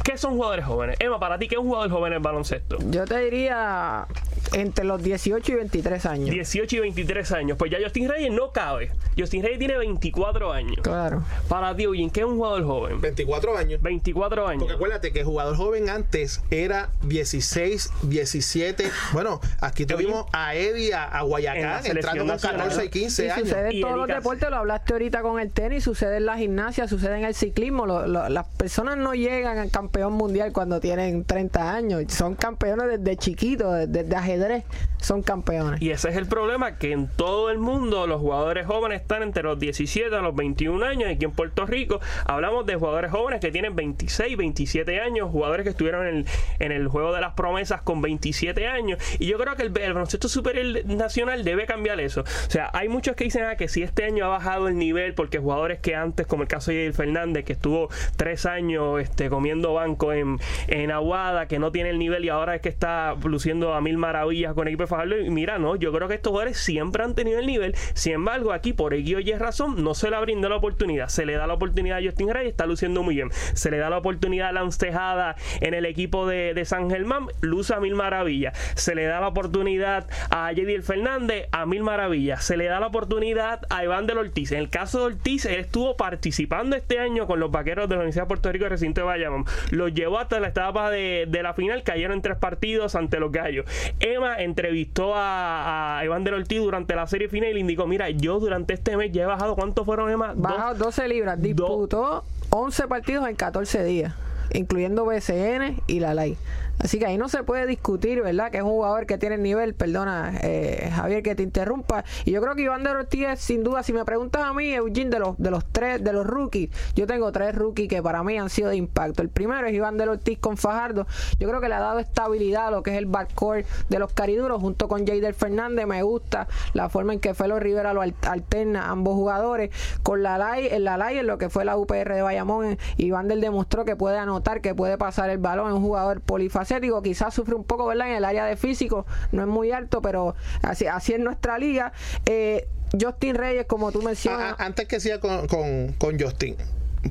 ¿Qué son jugadores jóvenes? Emma, para ti, ¿qué es un jugador joven en el baloncesto? Yo te diría entre los 18 y 23 años. 18 y 23 años. Pues ya Justin Reyes no cabe. Justin Reyes tiene 24 años. Claro. Para ti, ¿qué es un jugador joven? 24 años. 24 años. Porque acuérdate que el jugador joven antes era 16, 17. Bueno, aquí tuvimos a Eddie, a, a Guayacán, entrando con 14 y 15 y años. Sucede en todos los deportes, lo hablaste ahorita con el tenis, sucede en la gimnasia, sucede en el ciclismo. Lo, lo, las personas no llegan al campeón mundial cuando tienen 30 años. Son campeones desde chiquitos, desde, ajedrez. Son campeones. Y ese es el problema, que en todo el mundo los jugadores jóvenes están entre los 17 a los 21 años. Aquí en Puerto Rico hablamos de jugadores jóvenes que tienen 26, 27 años, jugadores que estuvieron en el, en el juego de las promesas con 27 años. Y yo creo que el, el baloncesto superior nacional debe cambiar eso. O sea, hay muchos que dicen ah, que si este año ha bajado el nivel, porque jugadores que antes, como el caso de Fernández, que estuvo tres años este, comiendo banco en, en Aguada, que no tiene el nivel y ahora es que está luciendo a mil maravillas con equipo de Fajardo. Y mira, no, yo creo que estos jugadores siempre han tenido el nivel. Sin embargo, aquí por X o Y razón, no se le brindó la oportunidad. Se le da la oportunidad a Justin Reyes, está luciendo muy bien. Se le da la oportunidad a Lance Tejada en el equipo de, de San Germán, luce a mil maravillas. Se le da la oportunidad a Jediel Fernández, a mil maravillas. Se le da la oportunidad a Iván del Ortiz. En el caso de Ortiz, él estuvo participando este año con los vaqueros de la Universidad de Puerto Rico, recinto de Bayamón. Los llevó hasta la etapa de, de la final, cayeron en tres partidos ante los gallos. Emma entrevistó a, a Iván del Ortiz durante la serie final y le indicó: Mira, yo durante este mes ya he bajado. ¿Cuántos fueron, Emma? Bajado 12 libras. Disputó 11 partidos en 14 días, incluyendo BCN y la LAI. Así que ahí no se puede discutir, ¿verdad? Que es un jugador que tiene el nivel, perdona, eh, Javier, que te interrumpa. Y yo creo que Iván de Ortiz, sin duda, si me preguntas a mí, Eugene, de los, de los tres, de los rookies, yo tengo tres rookies que para mí han sido de impacto. El primero es Iván de Ortiz con Fajardo. Yo creo que le ha dado estabilidad a lo que es el backcourt de los cariduros, junto con Jader Fernández. Me gusta la forma en que Felo Rivera lo alterna ambos jugadores. Con la LAI, en la LAI, en lo que fue la UPR de Bayamón, Iván del demostró que puede anotar, que puede pasar el balón, es un jugador polifacético Digo, quizás sufre un poco ¿verdad? en el área de físico, no es muy alto, pero así, así es nuestra liga. Eh, Justin Reyes, como tú mencionas. Antes que siga con, con, Justin,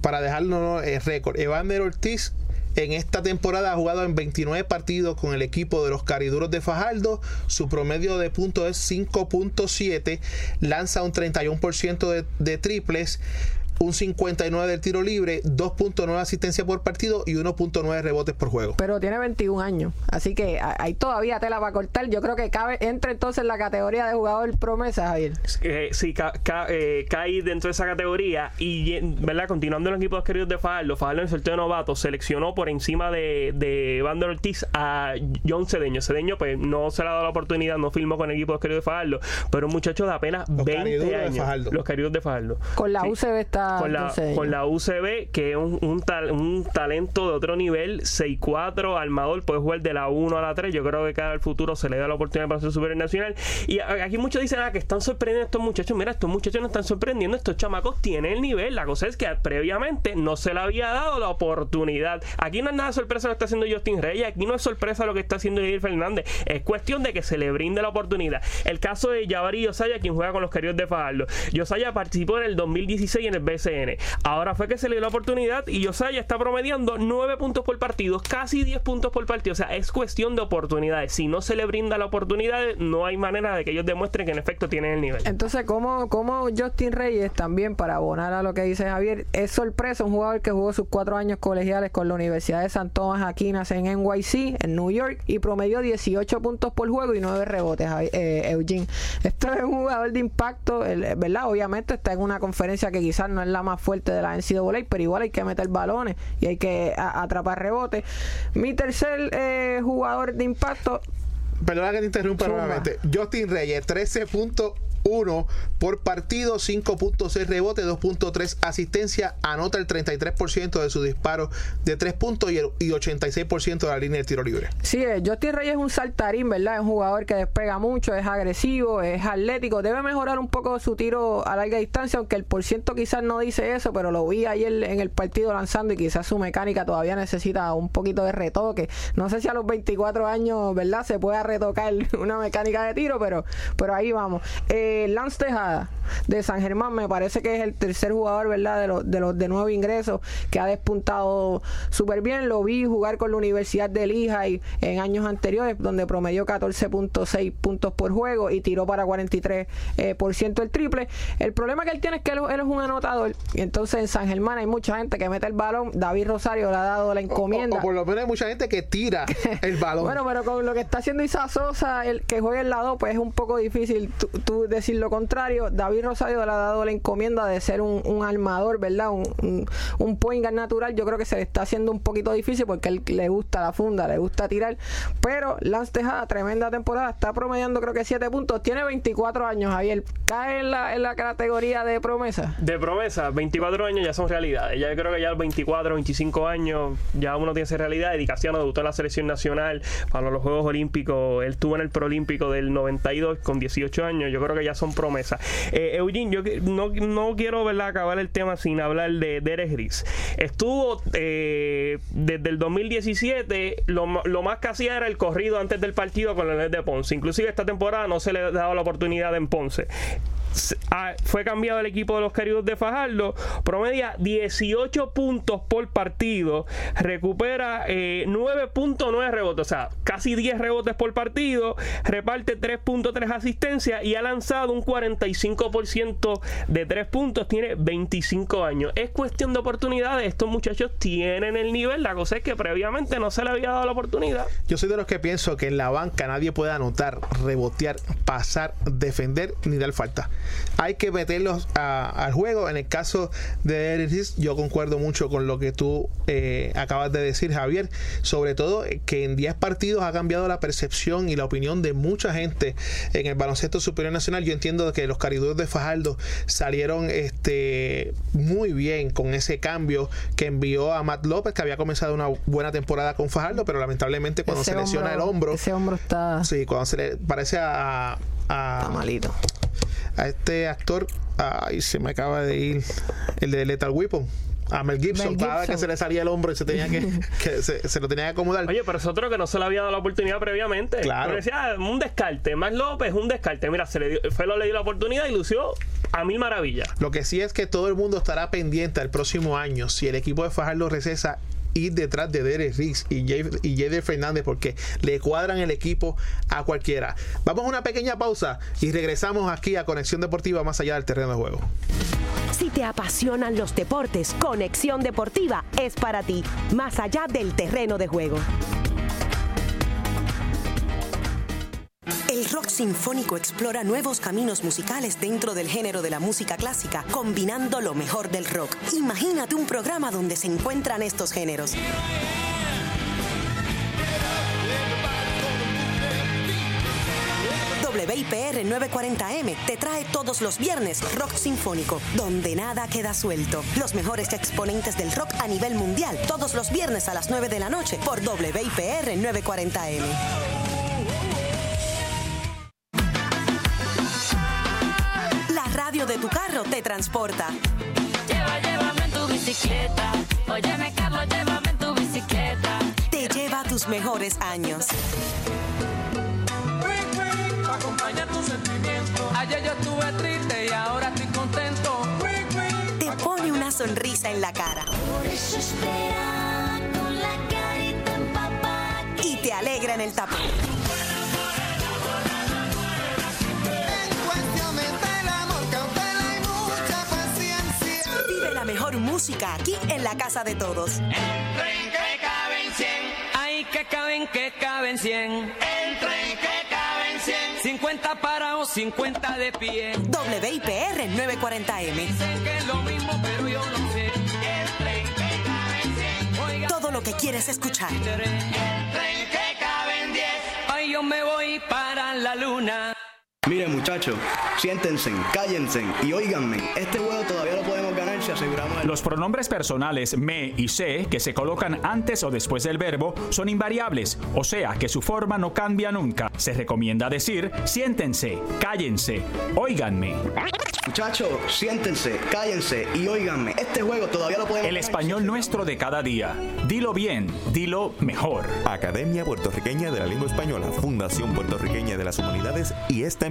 para dejarlo el récord, Evander Ortiz en esta temporada ha jugado en 29 partidos con el equipo de los Cariduros de Fajardo. Su promedio de puntos es 5.7. Lanza un 31% de, de triples un 59 del tiro libre, 2.9 asistencia por partido y 1.9 rebotes por juego. Pero tiene 21 años, así que hay todavía tela para cortar. Yo creo que cabe entra entonces en la categoría de jugador promesa, Javier. Eh, sí, eh, cae dentro de esa categoría y, ¿verdad? Continuando en los equipos queridos de Fajardo, Fajardo en el sorteo de novato seleccionó por encima de, de Vander Ortiz a John Cedeño. Cedeño pues no se le ha dado la oportunidad, no firmó con el equipo queridos de Fajardo, pero un muchacho de apenas 20 años. Los queridos de Fajardo. Con la UCB está con la, con la UCB, que es un, un, un talento de otro nivel, 6-4, armador, puede jugar de la 1 a la 3. Yo creo que cada el futuro se le da la oportunidad para ser superior nacional. Y aquí muchos dicen ah, que están sorprendiendo estos muchachos. Mira, estos muchachos no están sorprendiendo, estos chamacos tienen el nivel. La cosa es que previamente no se le había dado la oportunidad. Aquí no es nada sorpresa lo que está haciendo Justin Reyes, aquí no es sorpresa lo que está haciendo Javier Fernández. Es cuestión de que se le brinde la oportunidad. El caso de Jabari Yosaya, quien juega con los queridos de Fajardo. Yosaya participó en el 2016 en el BC Ahora fue que se le dio la oportunidad y Josiah está promediando 9 puntos por partido, casi 10 puntos por partido. O sea, es cuestión de oportunidades. Si no se le brinda la oportunidad, no hay manera de que ellos demuestren que en efecto tienen el nivel. Entonces, ¿cómo, cómo Justin Reyes también, para abonar a lo que dice Javier, es sorpresa un jugador que jugó sus cuatro años colegiales con la Universidad de San Tomás Aquinas en NYC, en New York, y promedió 18 puntos por juego y 9 rebotes, eh, Eugene. Esto es un jugador de impacto, ¿verdad? Obviamente está en una conferencia que quizás no es la más fuerte de la NCAA, pero igual hay que meter balones y hay que atrapar rebotes. Mi tercer eh, jugador de impacto. Perdona que te interrumpa nuevamente. Justin Reyes, 13 puntos 1 por partido, 5.6 rebote, 2.3 asistencia, anota el 33% de sus disparos de 3 puntos y, el, y 86% de la línea de tiro libre. Sí, eh, Justin Reyes es un saltarín, ¿verdad? Es un jugador que despega mucho, es agresivo, es atlético, debe mejorar un poco su tiro a larga distancia, aunque el por ciento quizás no dice eso, pero lo vi ayer en el partido lanzando y quizás su mecánica todavía necesita un poquito de retoque. No sé si a los 24 años, ¿verdad? Se pueda retocar una mecánica de tiro, pero, pero ahí vamos. Eh, Lance Tejada de San Germán me parece que es el tercer jugador, ¿verdad? De los de, los de nuevo ingreso que ha despuntado súper bien. Lo vi jugar con la Universidad de Lehigh en años anteriores, donde promedió 14.6 puntos por juego y tiró para 43% eh, por ciento el triple. El problema que él tiene es que él, es un anotador. Y entonces en San Germán hay mucha gente que mete el balón. David Rosario le ha dado la encomienda. O, por lo menos hay mucha gente que tira el balón. bueno, pero con lo que está haciendo Isa Sosa, el que juega el lado, pues es un poco difícil tú decir lo contrario. David Rosario le ha dado la encomienda de ser un, un armador, ¿verdad? Un, un, guard natural. Yo creo que se le está haciendo un poquito difícil porque él le gusta la funda, le gusta tirar. Pero Lance Tejada, tremenda temporada, está promediando creo que 7 puntos. Tiene 24 años, Javier. ¿Cae en la, en la categoría de promesa? De promesa, 24 años ya son realidades. Ya creo que ya 24, 25 años ya uno tiene esa realidad. Dedicación, debutó en la selección nacional para los Juegos Olímpicos. Él estuvo en el Prolímpico del 92 con 18 años. Yo creo que ya son promesas. Eh, Eugene, yo no, no quiero ¿verdad? acabar el tema sin hablar de Derek Gris. Estuvo eh, desde el 2017, lo, lo, más que hacía era el corrido antes del partido con el de Ponce. Inclusive esta temporada no se le ha dado la oportunidad en Ponce. Ah, fue cambiado el equipo de los queridos de Fajardo, promedia 18 puntos por partido, recupera 9.9 eh, rebotes, o sea, casi 10 rebotes por partido, reparte 3.3 asistencias y ha lanzado un 45% de 3 puntos, tiene 25 años. Es cuestión de oportunidades, estos muchachos tienen el nivel, la cosa es que previamente no se le había dado la oportunidad. Yo soy de los que pienso que en la banca nadie puede anotar, rebotear, pasar, defender ni dar falta hay que meterlos al juego. En el caso de Eris, yo concuerdo mucho con lo que tú eh, acabas de decir, Javier. Sobre todo que en 10 partidos ha cambiado la percepción y la opinión de mucha gente en el baloncesto superior nacional. Yo entiendo que los cariduros de Fajardo salieron este, muy bien con ese cambio que envió a Matt López, que había comenzado una buena temporada con Fajardo, pero lamentablemente cuando se lesiona el hombro. Ese hombro está. Sí, cuando se le parece a. a está malito a este actor, ay, se me acaba de ir, el de Lethal Weapon. A Mel Gibson, cada vez que se le salía el hombro y se tenía que, se, lo tenía que acomodar. Oye, pero es otro que no se le había dado la oportunidad previamente. Claro. decía, ah, un descarte. Más López, un descarte. Mira, se le dio, Felo le dio la oportunidad y lució a mil maravillas. Lo que sí es que todo el mundo estará pendiente el próximo año si el equipo de Fajardo recesa ir detrás de Derek Riggs y Jader Fernández porque le cuadran el equipo a cualquiera. Vamos a una pequeña pausa y regresamos aquí a Conexión Deportiva más allá del terreno de juego. Si te apasionan los deportes, Conexión Deportiva es para ti, más allá del terreno de juego. El rock sinfónico explora nuevos caminos musicales dentro del género de la música clásica, combinando lo mejor del rock. Imagínate un programa donde se encuentran estos géneros. WIPR 940M te trae todos los viernes Rock Sinfónico, donde nada queda suelto. Los mejores exponentes del rock a nivel mundial, todos los viernes a las 9 de la noche por WIPR 940M. Radio de tu carro te transporta. Lleva, llévame en tu bicicleta. Óyeme, Carlos, llévame en tu bicicleta. Te lleva a tus mejores años. acompañar tus sentimientos. Ayer yo estuve triste y ahora estoy contento. Te pone una sonrisa en la cara. Por eso espera con la carita empapada. Y te alegra en el tapón. La mejor música aquí en la casa de todos. El tren que caben 100. Ay, que caben, que caben 100. El tren que caben 100. 50 parados, 50 de pie. WIPR 940M. Dicen que es lo mismo, pero yo no sé. El tren que caben 100. Oiga, Todo lo que quieres escuchar. el tren que caben 10. Ay, yo me voy para la luna. Miren muchachos, siéntense, cállense y óiganme, este juego todavía lo podemos ganar si aseguramos el... Los pronombres personales me y se que se colocan antes o después del verbo son invariables, o sea que su forma no cambia nunca. Se recomienda decir siéntense, cállense, óiganme. Muchachos, siéntense, cállense y óiganme, este juego todavía lo podemos El español nuestro de cada día. Dilo bien, dilo mejor. Academia Puertorriqueña de la Lengua Española, Fundación Puertorriqueña de las Humanidades y esta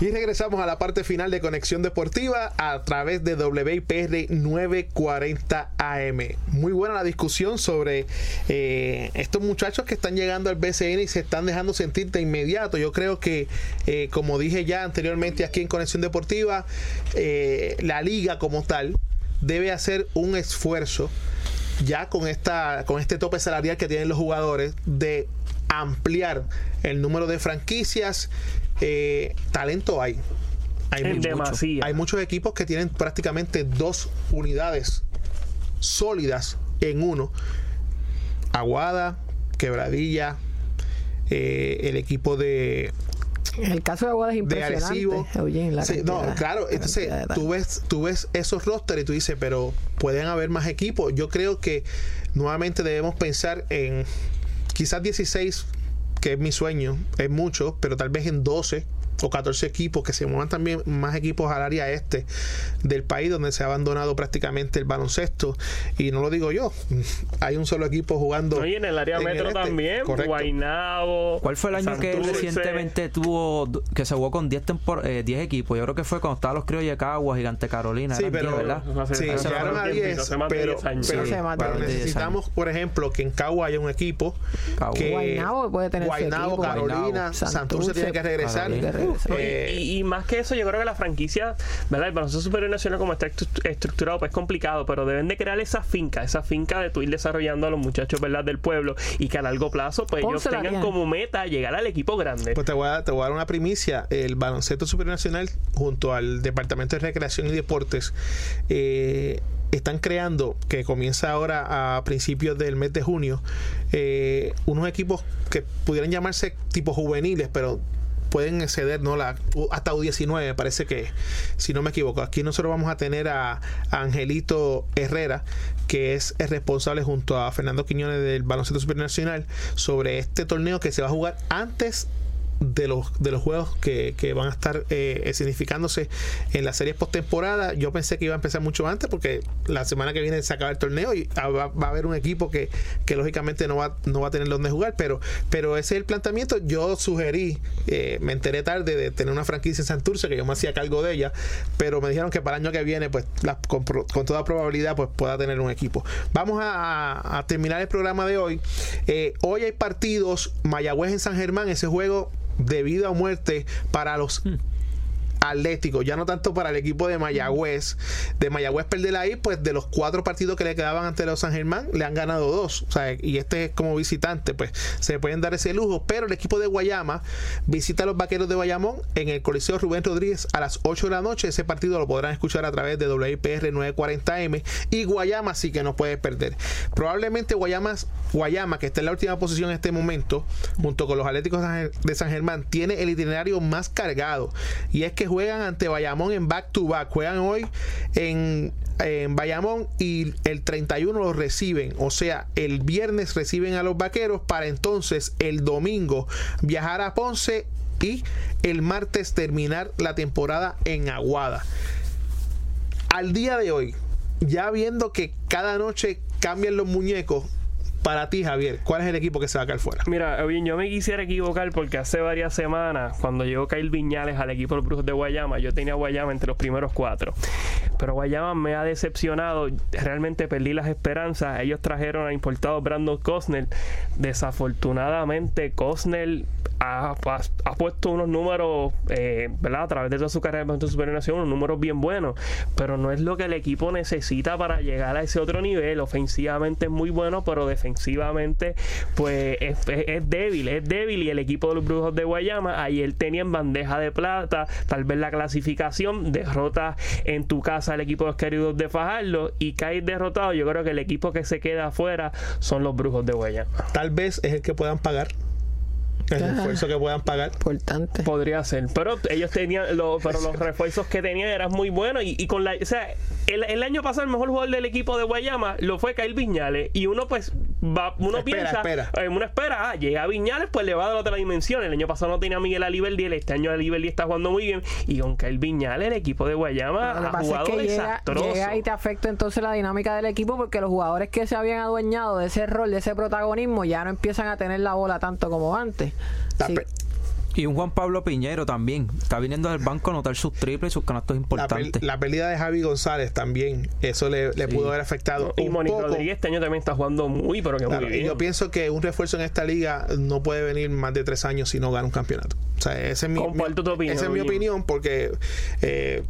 Y regresamos a la parte final de Conexión Deportiva a través de WIPR 940 AM. Muy buena la discusión sobre eh, estos muchachos que están llegando al BCN y se están dejando sentir de inmediato. Yo creo que, eh, como dije ya anteriormente aquí en Conexión Deportiva, eh, la liga como tal debe hacer un esfuerzo ya con esta con este tope salarial que tienen los jugadores de ampliar el número de franquicias eh, talento hay hay, En mucho. demasía. hay muchos equipos que tienen prácticamente dos unidades sólidas en uno Aguada Quebradilla eh, el equipo de En el caso de Aguada es de impresionante. Arecibo. Eugene, la Sí, no, claro, la entonces tú ves, tú ves esos rosters y tú dices, pero pueden haber más equipos. Yo creo que nuevamente debemos pensar en quizás 16, que es mi sueño, es mucho, pero tal vez en 12 o 14 equipos, que se muevan también más equipos al área este del país donde se ha abandonado prácticamente el baloncesto. Y no lo digo yo, hay un solo equipo jugando. No, y en el área en el metro este. también, Correcto. Guaynabo. ¿Cuál fue el año que Santurce. recientemente tuvo que se jugó con 10 tempor- eh, 10 equipos? Yo creo que fue cuando estaban los criollos de Caguas, Gigante Carolina. Sí, pero 10, ¿verdad? sí, llegaron a un tiempito, 10, hace más de pero, 10 años. pero- Sí, pero 10 años. necesitamos, por ejemplo, que en Cagua haya un equipo que Guaynabo puede tener Guaynabo, equipo. Carolina, Guaynabo, Santurce, Santurce, tiene que regresar. Carolina. Eh, y, y más que eso, yo creo que la franquicia, ¿verdad? El baloncesto superior nacional, como está estru- estructurado, pues es complicado, pero deben de crear esa finca, esa finca de tu ir desarrollando a los muchachos, ¿verdad? Del pueblo y que a largo plazo, pues ellos tengan como meta llegar al equipo grande. Pues te voy, a, te voy a dar una primicia. El Baloncesto Superior Nacional, junto al Departamento de Recreación y Deportes, eh, están creando, que comienza ahora a principios del mes de junio, eh, unos equipos que pudieran llamarse tipo juveniles, pero pueden exceder ¿no? la, hasta U19, me parece que, si no me equivoco. Aquí nosotros vamos a tener a, Angelito Herrera, que es el responsable junto a Fernando Quiñones del Baloncesto Superior Nacional, sobre este torneo que se va a jugar antes de los, de los juegos que, que van a estar eh, significándose en las series postemporada. Yo pensé que iba a empezar mucho antes porque la semana que viene se acaba el torneo y ah, va, va a haber un equipo que, que lógicamente no va, no va a tener donde jugar, pero, pero ese es el planteamiento. Yo sugerí, eh, me enteré tarde de tener una franquicia en Santurce, que yo me hacía cargo de ella, pero me dijeron que para el año que viene, pues con, con toda probabilidad, pues pueda tener un equipo. Vamos a, a terminar el programa de hoy. Eh, hoy hay partidos, Mayagüez en San Germán, ese juego de vida o muerte para los Atlético, ya no tanto para el equipo de Mayagüez. De Mayagüez perder ahí, pues de los cuatro partidos que le quedaban ante los San Germán, le han ganado dos. O sea, y este es como visitante, pues se pueden dar ese lujo. Pero el equipo de Guayama visita a los vaqueros de Bayamón en el Coliseo Rubén Rodríguez a las 8 de la noche. Ese partido lo podrán escuchar a través de WIPR 940M. Y Guayama sí que no puede perder. Probablemente Guayama, Guayama, que está en la última posición en este momento, junto con los Atléticos de San Germán, tiene el itinerario más cargado. Y es que juegan ante Bayamón en back to back. Juegan hoy en, en Bayamón y el 31 los reciben. O sea, el viernes reciben a los vaqueros para entonces el domingo viajar a Ponce y el martes terminar la temporada en Aguada. Al día de hoy, ya viendo que cada noche cambian los muñecos, para ti, Javier, ¿cuál es el equipo que se va a caer fuera? Mira, yo me quisiera equivocar porque hace varias semanas, cuando llegó Kyle Viñales al equipo de Brujos de Guayama, yo tenía Guayama entre los primeros cuatro. Pero Guayama me ha decepcionado. Realmente perdí las esperanzas. Ellos trajeron a importado Brandon Cosnell. Desafortunadamente, Cosnell ha, ha- puesto unos números, eh, ¿verdad? A través de toda su carrera de Super Nación, unos números bien buenos. Pero no es lo que el equipo necesita para llegar a ese otro nivel. Ofensivamente es muy bueno, pero defensivamente, pues es, es- es débil, es débil. Y el equipo de los Brujos de Guayama, ayer tenía en bandeja de plata, tal vez la clasificación, derrota en tu casa al equipo de los queridos de Fajardo y caer derrotado. Yo creo que el equipo que se queda afuera son los Brujos de Guayama. Tal vez es el que puedan pagar. El Ajá. esfuerzo que puedan pagar. Importante. Podría ser, pero ellos tenían, lo- pero los refuerzos que tenían eran muy buenos y, y con la, o sea, el, el año pasado el mejor jugador del equipo de Guayama lo fue Kyle Viñales y uno pues va, uno Espera, piensa, espera. eh, uno espera, ah, llega Viñales pues le va a dar otra dimensión. El año pasado no tenía a Miguel Aliberdi, este año Aliberdi está jugando muy bien y con Kyle Viñales el equipo de Guayama Lo que ha pasa es jugado que llega, desastroso. llega y te afecta entonces la dinámica del equipo porque los jugadores que se habían adueñado de ese rol, de ese protagonismo, ya no empiezan a tener la bola tanto como antes. Sí. Y un Juan Pablo Piñero también. Está viniendo del banco a anotar sus triples y sus canastos La, importantes. la pérdida de Javi González también, eso le, le pudo haber afectado. y poco. Rodríguez este año también está jugando muy, pero que Claro, muy y bien. yo pienso que un refuerzo en esta liga no puede venir más de tres años si no gana un campeonato. O sea, esa es mi, Comparto tu opinión, esa es mi opinión porque eh,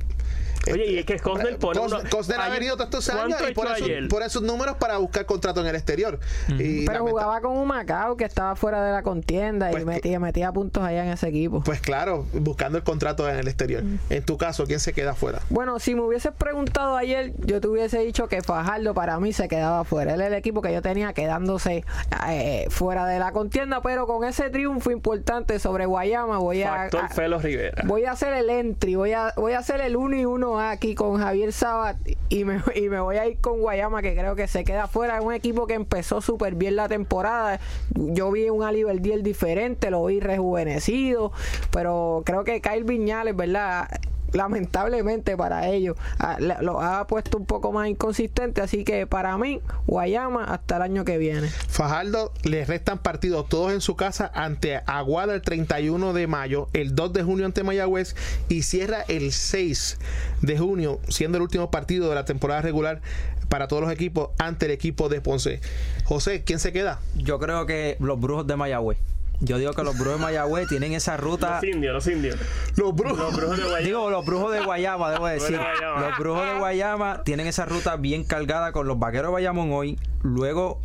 Oye, y es que Cosnell pone Cos- uno- Cosnell ha venido todos estos años ¿cuánto y pone sus, ayer? pone sus números para buscar contrato en el exterior. Y Pero jugaba con un Macao que estaba fuera de la contienda y metía, metía puntos allá en ese equipo. Pues claro, buscando el contrato en el exterior. En tu caso, ¿quién se queda afuera? Bueno, si me hubieses preguntado ayer, yo te hubiese dicho que Fajardo para mí se quedaba fuera. Él es el equipo que yo tenía quedándose eh, fuera de la contienda, pero con ese triunfo importante sobre Guayama voy a, Factor a- Felo Rivera. voy a hacer el entry, voy a, voy a hacer el 1 y 1 aquí con Javier Sabat y me, y me voy a ir con Guayama que creo que se queda fuera. Es un equipo que empezó súper bien la temporada. Yo vi un Ali Verdiel diferente, lo vi rejuvenecido, pero creo que Kyle Viñales, ¿verdad? Lamentablemente para ellos ah, le- lo ha puesto un poco más inconsistente así que para mí Guayama hasta el año que viene Fajardo le restan partidos todos en su casa ante Aguada el 31 de mayo, el 2 de junio ante Mayagüez y cierra el 6 de junio, siendo el último partido de la temporada regular para todos los equipos ante el equipo de Ponce. José, ¿quién se queda? Yo creo que los brujos de Mayagüez. Yo digo que los brujos de Mayagüez tienen esa ruta. Los indios, los indios. Los brujos. Los brujos de Guayama. Digo, los brujos de Guayama, debo decir. Los brujos de Guayama tienen esa ruta bien cargada con los vaqueros de Bayamón hoy. Luego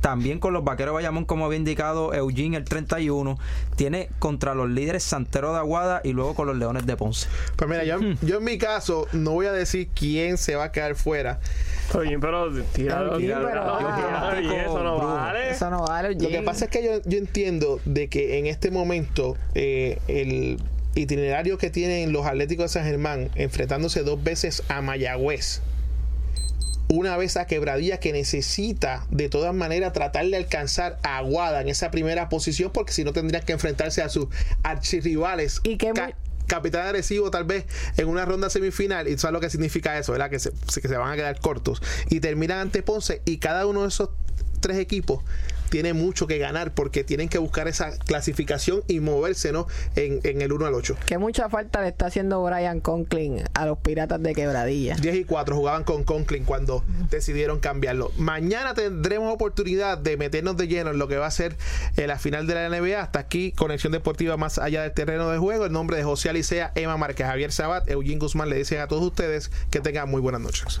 también con los vaqueros de Bayamón, como había indicado Eugene el 31. Tiene contra los líderes Santero de Aguada y luego con los Leones de Ponce. Pues mira, yo, yo en mi caso no voy a decir quién se va a quedar fuera. Oye, pero tíralo, eso no vale. eso no vale Lo que pasa es que yo, yo entiendo de que en este momento eh, el itinerario que tienen los Atléticos de San Germán enfrentándose dos veces a Mayagüez una vez a Quebradilla que necesita de todas maneras tratar de alcanzar a Aguada en esa primera posición porque si no tendrían que enfrentarse a sus archirrivales. Y que capitán agresivo tal vez en una ronda semifinal y sabes lo que significa eso, ¿verdad? Que se, que se van a quedar cortos y terminan ante Ponce y cada uno de esos tres equipos tiene mucho que ganar porque tienen que buscar esa clasificación y moverse ¿no? en, el 1 al 8. Que mucha falta le está haciendo Brian Conklin a los Piratas de Quebradilla. 10 y 4 jugaban con Conklin cuando decidieron cambiarlo. Mañana tendremos oportunidad de meternos de lleno en lo que va a ser eh, la final de la NBA. Hasta aquí, Conexión Deportiva más allá del terreno de juego. El nombre de José Alicea, Emma Márquez, Javier Sabat, Eugene Guzmán le dicen a todos ustedes que tengan muy buenas noches.